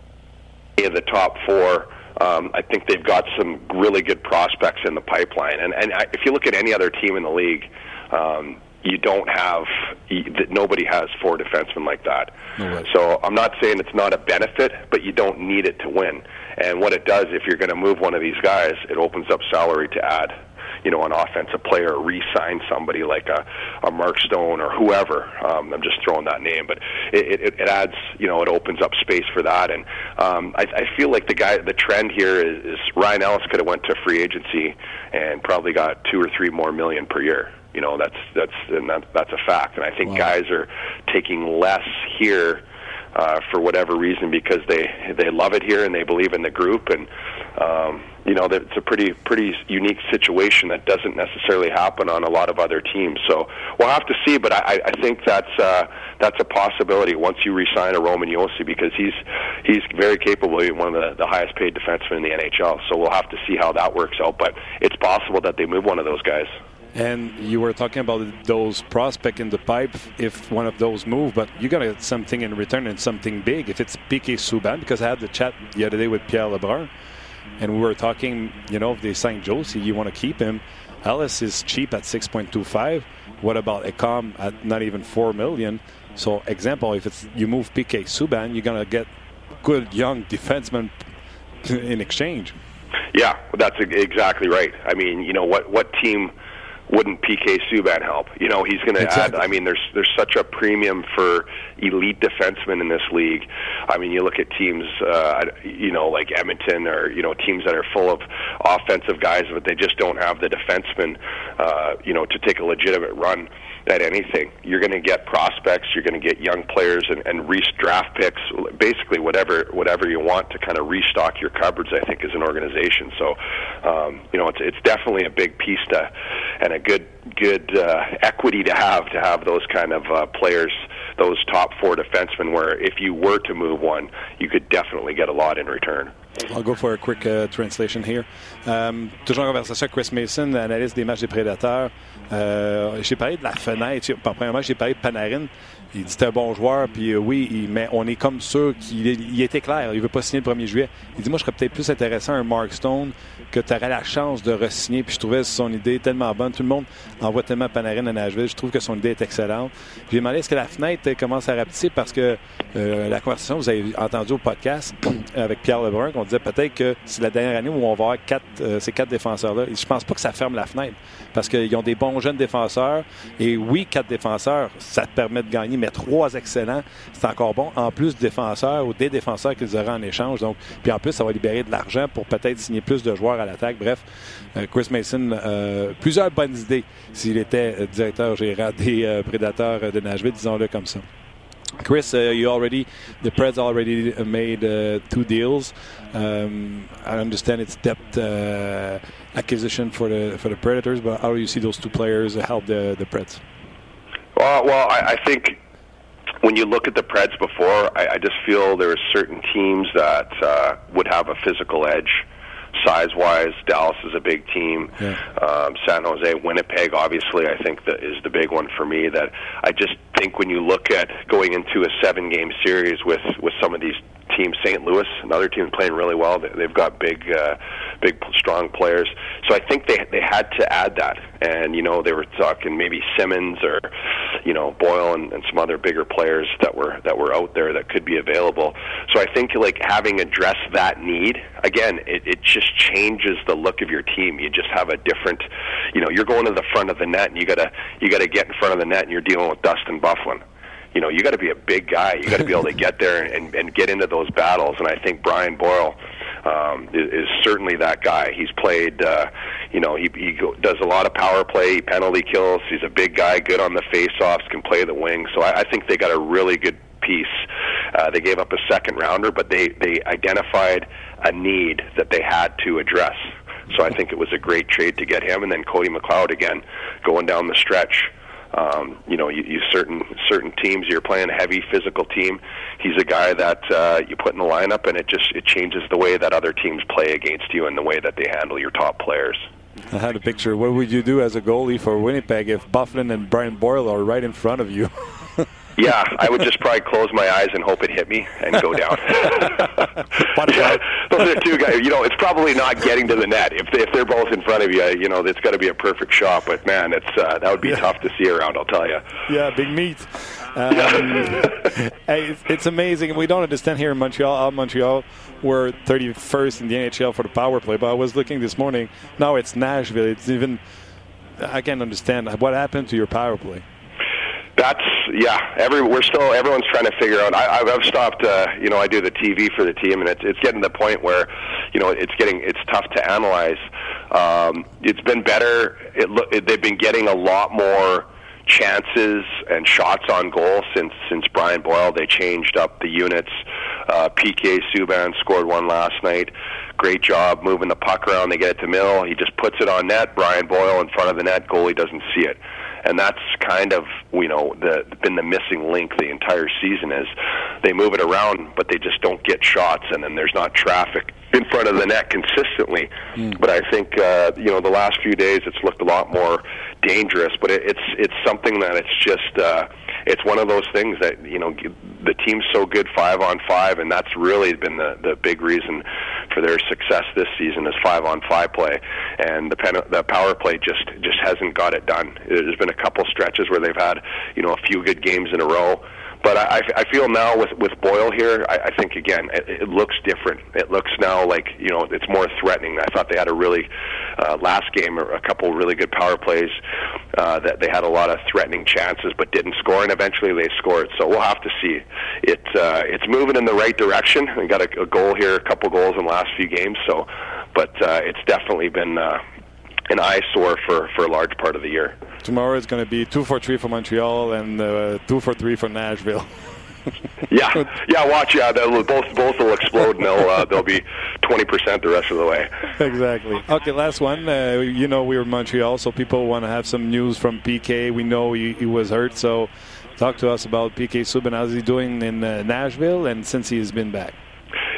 in the top four um, I think they've got some really good prospects in the pipeline. And and I, if you look at any other team in the league, um, you don't have that nobody has four defensemen like that. No so I'm not saying it's not a benefit, but you don't need it to win. And what it does, if you're going to move one of these guys, it opens up salary to add you know, an offensive player, re-sign somebody like a, a Mark Stone or whoever. Um, I'm just throwing that name, but it, it, it adds, you know, it opens up space for that. And um, I, I feel like the guy, the trend here is, is Ryan Ellis could have went to free agency and probably got two or three more million per year. You know, that's that's and that, that's a fact. And I think wow. guys are taking less here. Uh, for whatever reason, because they they love it here and they believe in the group, and um, you know that it's a pretty pretty unique situation that doesn't necessarily happen on a lot of other teams. So we'll have to see, but I, I think that's uh, that's a possibility once you re-sign a Roman Josi because he's he's very capable, he's one of the, the highest paid defensemen in the NHL. So we'll have to see how that works out, but it's possible that they move one of those guys. And you were talking about those prospect in the pipe. If one of those move, but you got to get something in return and something big. If it's PK Subban, because I had the chat the other day with Pierre Lebrun, and we were talking, you know, if they sign Josi, you want to keep him. Ellis is cheap at 6.25. What about Ekholm at not even 4 million? So, example, if it's you move PK Subban, you're going to get good young defensemen in exchange. Yeah, that's exactly right. I mean, you know, what, what team – wouldn't PK Subban help? You know, he's going to exactly. add. I mean, there's there's such a premium for elite defensemen in this league. I mean, you look at teams, uh, you know, like Edmonton or you know teams that are full of offensive guys, but they just don't have the defensemen, uh, you know, to take a legitimate run at anything. You're going to get prospects, you're going to get young players, and, and re draft picks. Basically, whatever whatever you want to kind of restock your cupboards. I think as an organization. So, um, you know, it's it's definitely a big piece to, and a good good uh, equity to have to have those kind of uh, players, those top four defensemen. Where if you were to move one, you could definitely get a lot in return. I'll go for a quick uh, translation here. Um, toujours en conversation Chris Mason, analyse des matchs des Prédateurs. Euh, j'ai parlé de la fenêtre. Premièrement, j'ai parlé de Panarin. Il dit un bon joueur, puis euh, oui, mais on est comme sûr qu'il il était clair. Il veut pas signer le 1er juillet. Il dit moi, je serais peut-être plus intéressant un Mark Stone que tu aurais la chance de re-signer. Puis je trouvais son idée tellement bonne. Tout le monde envoie tellement Panarin à Nashville. Je trouve que son idée est excellente. J'ai demandé est-ce que la fenêtre commence à rapetisser parce que euh, la conversation, vous avez entendu au podcast avec Pierre Lebrun, qu'on disait peut-être que c'est la dernière année où on va avoir quatre, euh, ces quatre défenseurs-là. Je pense pas que ça ferme la fenêtre parce qu'ils ont des bons jeunes défenseurs. Et oui, quatre défenseurs, ça te permet de gagner, mais trois excellents, c'est encore bon. En plus défenseurs ou des défenseurs qu'ils auraient en échange. Donc, puis en plus, ça va libérer de l'argent pour peut-être signer plus de joueurs à l'attaque. Bref, euh, Chris Mason, euh, plusieurs bonnes idées s'il était euh, directeur gérant des prédateurs de Nashville, disons-le comme ça. Chris, uh, you already the Preds already made uh, two deals. Um, I understand it's depth uh, acquisition for the for the Predators, but how do you see those two players help the the Preds? Well, well, I, I think when you look at the Preds before, I, I just feel there are certain teams that uh, would have a physical edge size wise, Dallas is a big team. Yeah. Um, San Jose, Winnipeg, obviously, I think that is the big one for me. That I just think when you look at going into a seven game series with with some of these team, St. Louis, another team playing really well. They've got big, uh, big, strong players. So I think they they had to add that. And you know they were talking maybe Simmons or you know Boyle and, and some other bigger players that were that were out there that could be available. So I think like having addressed that need again, it, it just changes the look of your team. You just have a different, you know, you're going to the front of the net and you gotta you gotta get in front of the net and you're dealing with Dustin Bufflin you know, you got to be a big guy. You got to be able to get there and, and get into those battles. And I think Brian Boyle um, is, is certainly that guy. He's played, uh, you know, he, he go, does a lot of power play, penalty kills. He's a big guy, good on the face-offs, can play the wing. So I, I think they got a really good piece. Uh, they gave up a second rounder, but they they identified a need that they had to address. So I think it was a great trade to get him, and then Cody McLeod again going down the stretch um, you know, you, you certain certain teams you're playing a heavy physical team. He's a guy that uh, you put in the lineup, and it just it changes the way that other teams play against you and the way that they handle your top players. I had a picture. What would you do as a goalie for Winnipeg if Bufflin and Brian Boyle are right in front of you? Yeah, I would just probably close my eyes and hope it hit me and go down. yeah, those are two guys. You know, it's probably not getting to the net if they, if they're both in front of you. You know, it's got to be a perfect shot. But man, it's uh, that would be yeah. tough to see around. I'll tell you. Yeah, big meat. Um, hey, it's amazing. We don't understand here in Montreal. Montreal, we're 31st in the NHL for the power play. But I was looking this morning. Now it's Nashville. It's even. I can't understand what happened to your power play that's yeah. Every we're still everyone's trying to figure out. I, I've stopped. Uh, you know, I do the TV for the team, and it's it's getting to the point where, you know, it's getting it's tough to analyze. Um, it's been better. It, it they've been getting a lot more chances and shots on goal since since Brian Boyle. They changed up the units. Uh, PK Subban scored one last night. Great job moving the puck around. They get it to Mill. He just puts it on net. Brian Boyle in front of the net. Goalie doesn't see it and that's kind of you know the been the missing link the entire season is they move it around but they just don't get shots and then there's not traffic in front of the net consistently mm. but I think uh, you know the last few days it's looked a lot more dangerous but it, it's it's something that it's just uh, it's one of those things that you know the team's so good five on five, and that's really been the the big reason for their success this season is five on five play, and the pen, the power play just just hasn't got it done. There's been a couple stretches where they've had you know a few good games in a row but I, I feel now with with Boyle here, I, I think again it, it looks different. It looks now like you know it's more threatening. I thought they had a really uh, last game a couple really good power plays uh, that they had a lot of threatening chances but didn't score, and eventually they scored. So we'll have to see. It uh, it's moving in the right direction. We got a, a goal here, a couple goals in the last few games. So, but uh, it's definitely been. Uh, an eyesore for, for a large part of the year. Tomorrow is going to be two for three for Montreal and uh, two for three for Nashville. yeah, yeah. Watch, yeah. Both both will explode, and they'll uh, they'll be twenty percent the rest of the way. Exactly. Okay, last one. Uh, you know, we were Montreal, so people want to have some news from PK. We know he, he was hurt, so talk to us about PK Subban. How's he doing in uh, Nashville, and since he has been back?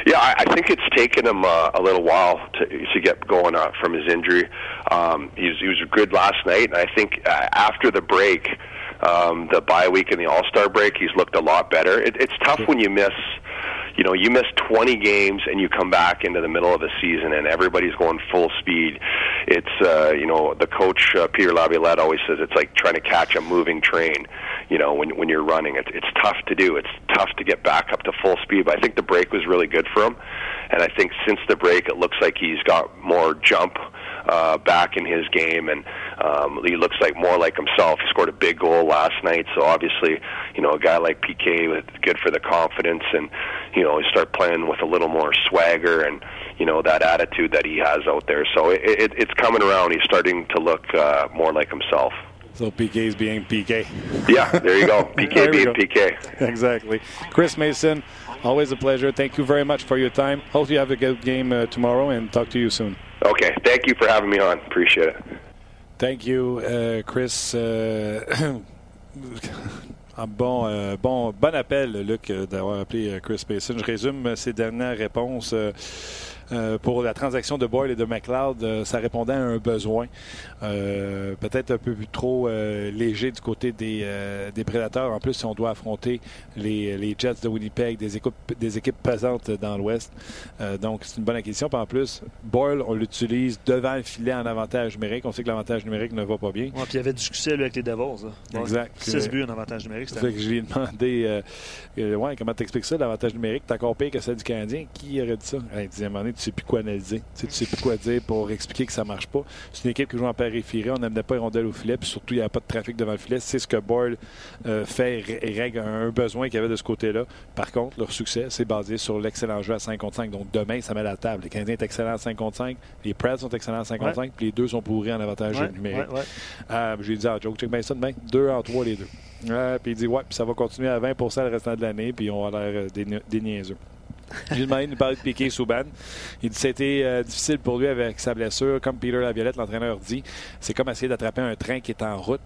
Yeah, I, I think it's taken him uh, a little while to to get going uh, from his injury. Um, he was he was good last night, and I think uh, after the break, um, the bye week and the All Star break, he's looked a lot better. It, it's tough when you miss you know, you miss 20 games and you come back into the middle of the season and everybody's going full speed. It's, uh, you know, the coach, uh, Peter Laviolette, always says it's like trying to catch a moving train, you know, when, when you're running. It's, it's tough to do. It's tough to get back up to full speed. But I think the break was really good for him. And I think since the break, it looks like he's got more jump back in his game, and um, he looks like more like himself. He scored a big goal last night, so obviously, you know, a guy like PK with good for the confidence, and you know, he start playing with a little more swagger and you know that attitude that he has out there. So it, it, it's coming around. He's starting to look uh, more like himself. So PK's being PK. Yeah, there you go. PK being go. PK. Exactly. Chris Mason, always a pleasure. Thank you very much for your time. Hope you have a good game uh, tomorrow and talk to you soon. Okay. Thank you for having me on. Appreciate it. Thank you, uh, Chris. Uh, bon, euh, bon, bon appel, Luc, d'avoir appelé euh, Chris Mason. Je résume ses dernières réponses. Euh, euh, pour la transaction de Boyle et de McLeod, euh, ça répondait à un besoin. Euh, peut-être un peu trop léger du côté des, des, prédateurs. En plus, si on doit affronter les, les Jets de Winnipeg, des équipes, des équipes pesantes dans l'Ouest. donc, c'est une bonne acquisition. Puis en plus, Boyle, on l'utilise devant le filet en avantage numérique. On sait que l'avantage numérique ne va pas bien. puis il y avait du succès avec les Devils. Exact. 6 buts en avantage numérique. C'est que je lui ai demandé ouais, comment t'expliques ça, l'avantage numérique? T'as encore pire que celle du Canadien. Qui aurait dit ça? Disait, tu sais plus quoi analyser. Tu sais, tu sais plus quoi dire pour expliquer que ça marche pas. C'est une équipe qui joue en périphérie. On n'amenait pas les rondelles au filet. Puis surtout, il n'y a pas de trafic devant le filet. C'est ce que Boyle euh, fait et règle un besoin qu'il y avait de ce côté-là. Par contre, leur succès, c'est basé sur l'excellent jeu à 5 contre 5. Donc demain, ça met la table. Les Canadiens sont excellents à 5 contre 5. Les Preds sont excellents à 5 contre 5. Puis les deux sont pourris en avantage numérique. Euh, j'ai dit à Joe, check bien ça demain. 2 en 3 les deux. puis il dit, ouais, puis ça va continuer à 20% le restant de l'année. Puis on va l'air des, des niaiseux. De nous parler de Piqué Souban. Il dit que c'était euh, difficile pour lui avec sa blessure. Comme Peter Laviolette, l'entraîneur dit, c'est comme essayer d'attraper un train qui est en route.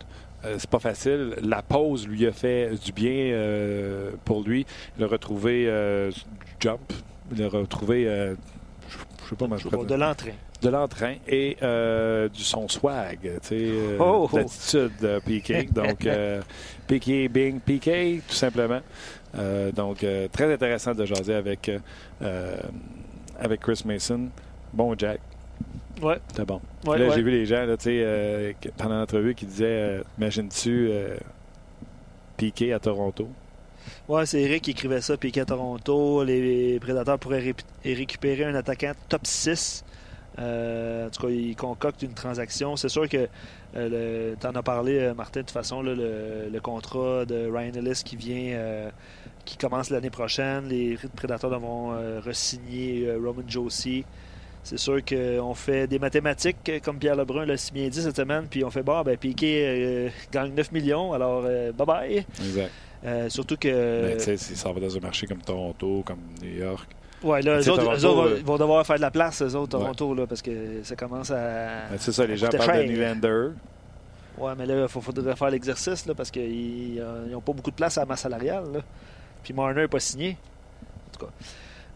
Euh, c'est pas facile. La pause lui a fait du bien euh, pour lui. Il a retrouvé du jump. Il a retrouvé. je sais pas, De l'entrain. de l'entrain et euh, du son swag, tu sais, euh, Oh! l'attitude de Piqué. Donc, euh, Piqué, Bing, Piqué, tout simplement. Euh, donc, euh, très intéressant de jaser avec, euh, avec Chris Mason. Bon, Jack. Ouais. C'était bon. Ouais, là, ouais. j'ai vu les gens, là, tu sais, euh, pendant l'entrevue, qui disaient euh, Imagines-tu euh, Piqué à Toronto? Ouais, c'est Eric qui écrivait ça, puis qu'à Toronto, les Prédateurs pourraient ré- récupérer un attaquant top 6. Euh, en tout cas, ils concoctent une transaction. C'est sûr que tu en as parlé, Martin, de toute façon, là, le, le contrat de Ryan Ellis qui vient, qui commence l'année prochaine. Les Prédateurs devront euh, re-signer euh, Roman Josie. C'est sûr qu'on fait des mathématiques, euh, comme Pierre Lebrun l'a si bien dit cette semaine, puis on fait bon, ben Piqué euh, gagne 9 millions, alors bye bye. Exact. Surtout que. Mais tu sais, si ça va dans un marché comme Toronto, comme New York. Ouais, là, eux autres, Toronto, eux autres vont- vont devoir faire de la place, eux autres, Ouais. Toronto, là, parce que ça commence à. Ben, c'est ça, les gens parlent de cher. Nylander. Ouais, mais là, il faudrait faire l'exercice, là, parce qu'ils n'ont pas beaucoup de place à la masse salariale, là. Puis Marner n'est pas signé. En tout cas.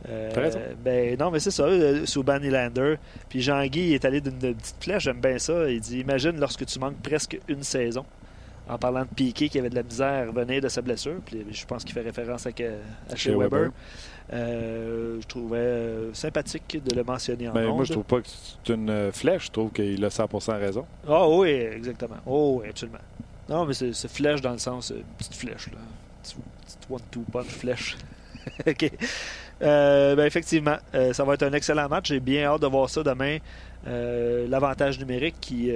Euh, ben non, mais c'est ça, euh, Subban Nylander. Puis Jean-Guy est allé d'une petite flèche, j'aime bien ça. Il dit Imagine lorsque tu manques presque une saison. En parlant de Piqué qui avait de la misère à revenir de sa blessure. Puis je pense qu'il fait référence à, à Chez Weber. Weber. Euh, je trouvais euh, sympathique de le mentionner en Ben, moi, je trouve pas que c'est une euh, flèche. Je trouve qu'il a 100% raison. Ah oui, exactement. Oh oui, absolument. Non, mais c'est flèche dans le sens, euh, petite flèche, là. One-two punch flèche. OK. Euh, ben effectivement, euh, ça va être un excellent match. J'ai bien hâte de voir ça demain. Euh, L'avantage numérique qui,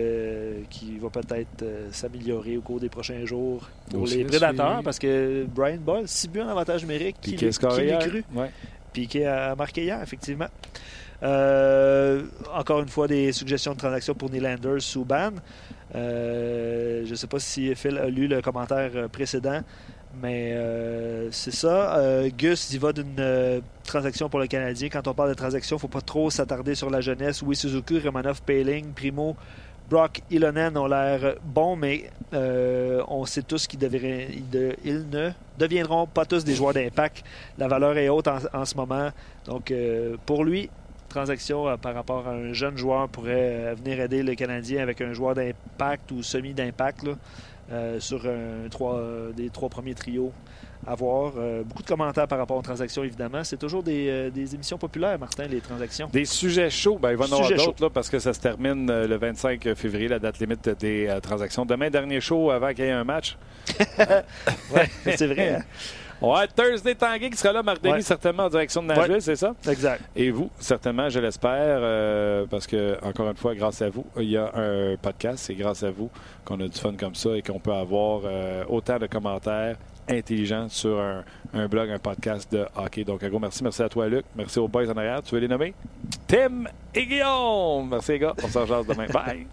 qui va peut-être s'améliorer au cours des prochains jours pour Aussi, les prédateurs parce que Brian Ball, si bien en avantage numérique, qui, l'eût hier. cru? Ouais. Piqué a marqué hier, effectivement. Encore une fois, des suggestions de transactions pour Nylander. Euh, je ne sais pas si Phil a lu le commentaire précédent, mais euh, c'est ça. Euh, Gus il va d'une euh, transaction pour le Canadien. Quand on parle de transaction, il ne faut pas trop s'attarder sur la jeunesse. Oui, Suzuki, Romanov, Payling, Primo, Brock, Ilonen ont l'air bons, mais on sait tous qu'ils ils ne deviendront pas tous des joueurs d'impact. La valeur est haute en, en ce moment. Donc, pour lui, transaction par rapport à un jeune joueur pourrait venir aider le Canadien avec un joueur d'impact ou semi-d'impact sur un, trois, euh, des trois premiers trios à voir. Euh, beaucoup de commentaires par rapport aux transactions, évidemment. C'est toujours des, euh, des émissions populaires, Martin, les transactions. Des sujets chauds, ben, il va y en avoir d'autres parce que ça se termine euh, le 25 février, la date limite des euh, transactions. Demain, dernier show avant qu'il y ait un match. Ouais, c'est vrai. hein? Ouais, Thursday Tanguy qui sera là, Ouais. certainement en direction de Nashville, Ouais. c'est ça? Exact. Et vous, certainement, je l'espère, euh, parce que, encore une fois, grâce à vous, il y a un podcast. C'est grâce à vous qu'on a du fun comme ça et qu'on peut avoir euh, autant de commentaires intelligents sur un, un blog, un podcast de hockey. Donc, un gros merci. Merci à toi, Luc. Merci aux boys en arrière. Tu veux les nommer? Tim et Guillaume. Merci, les gars. On se rejoint demain. Bye.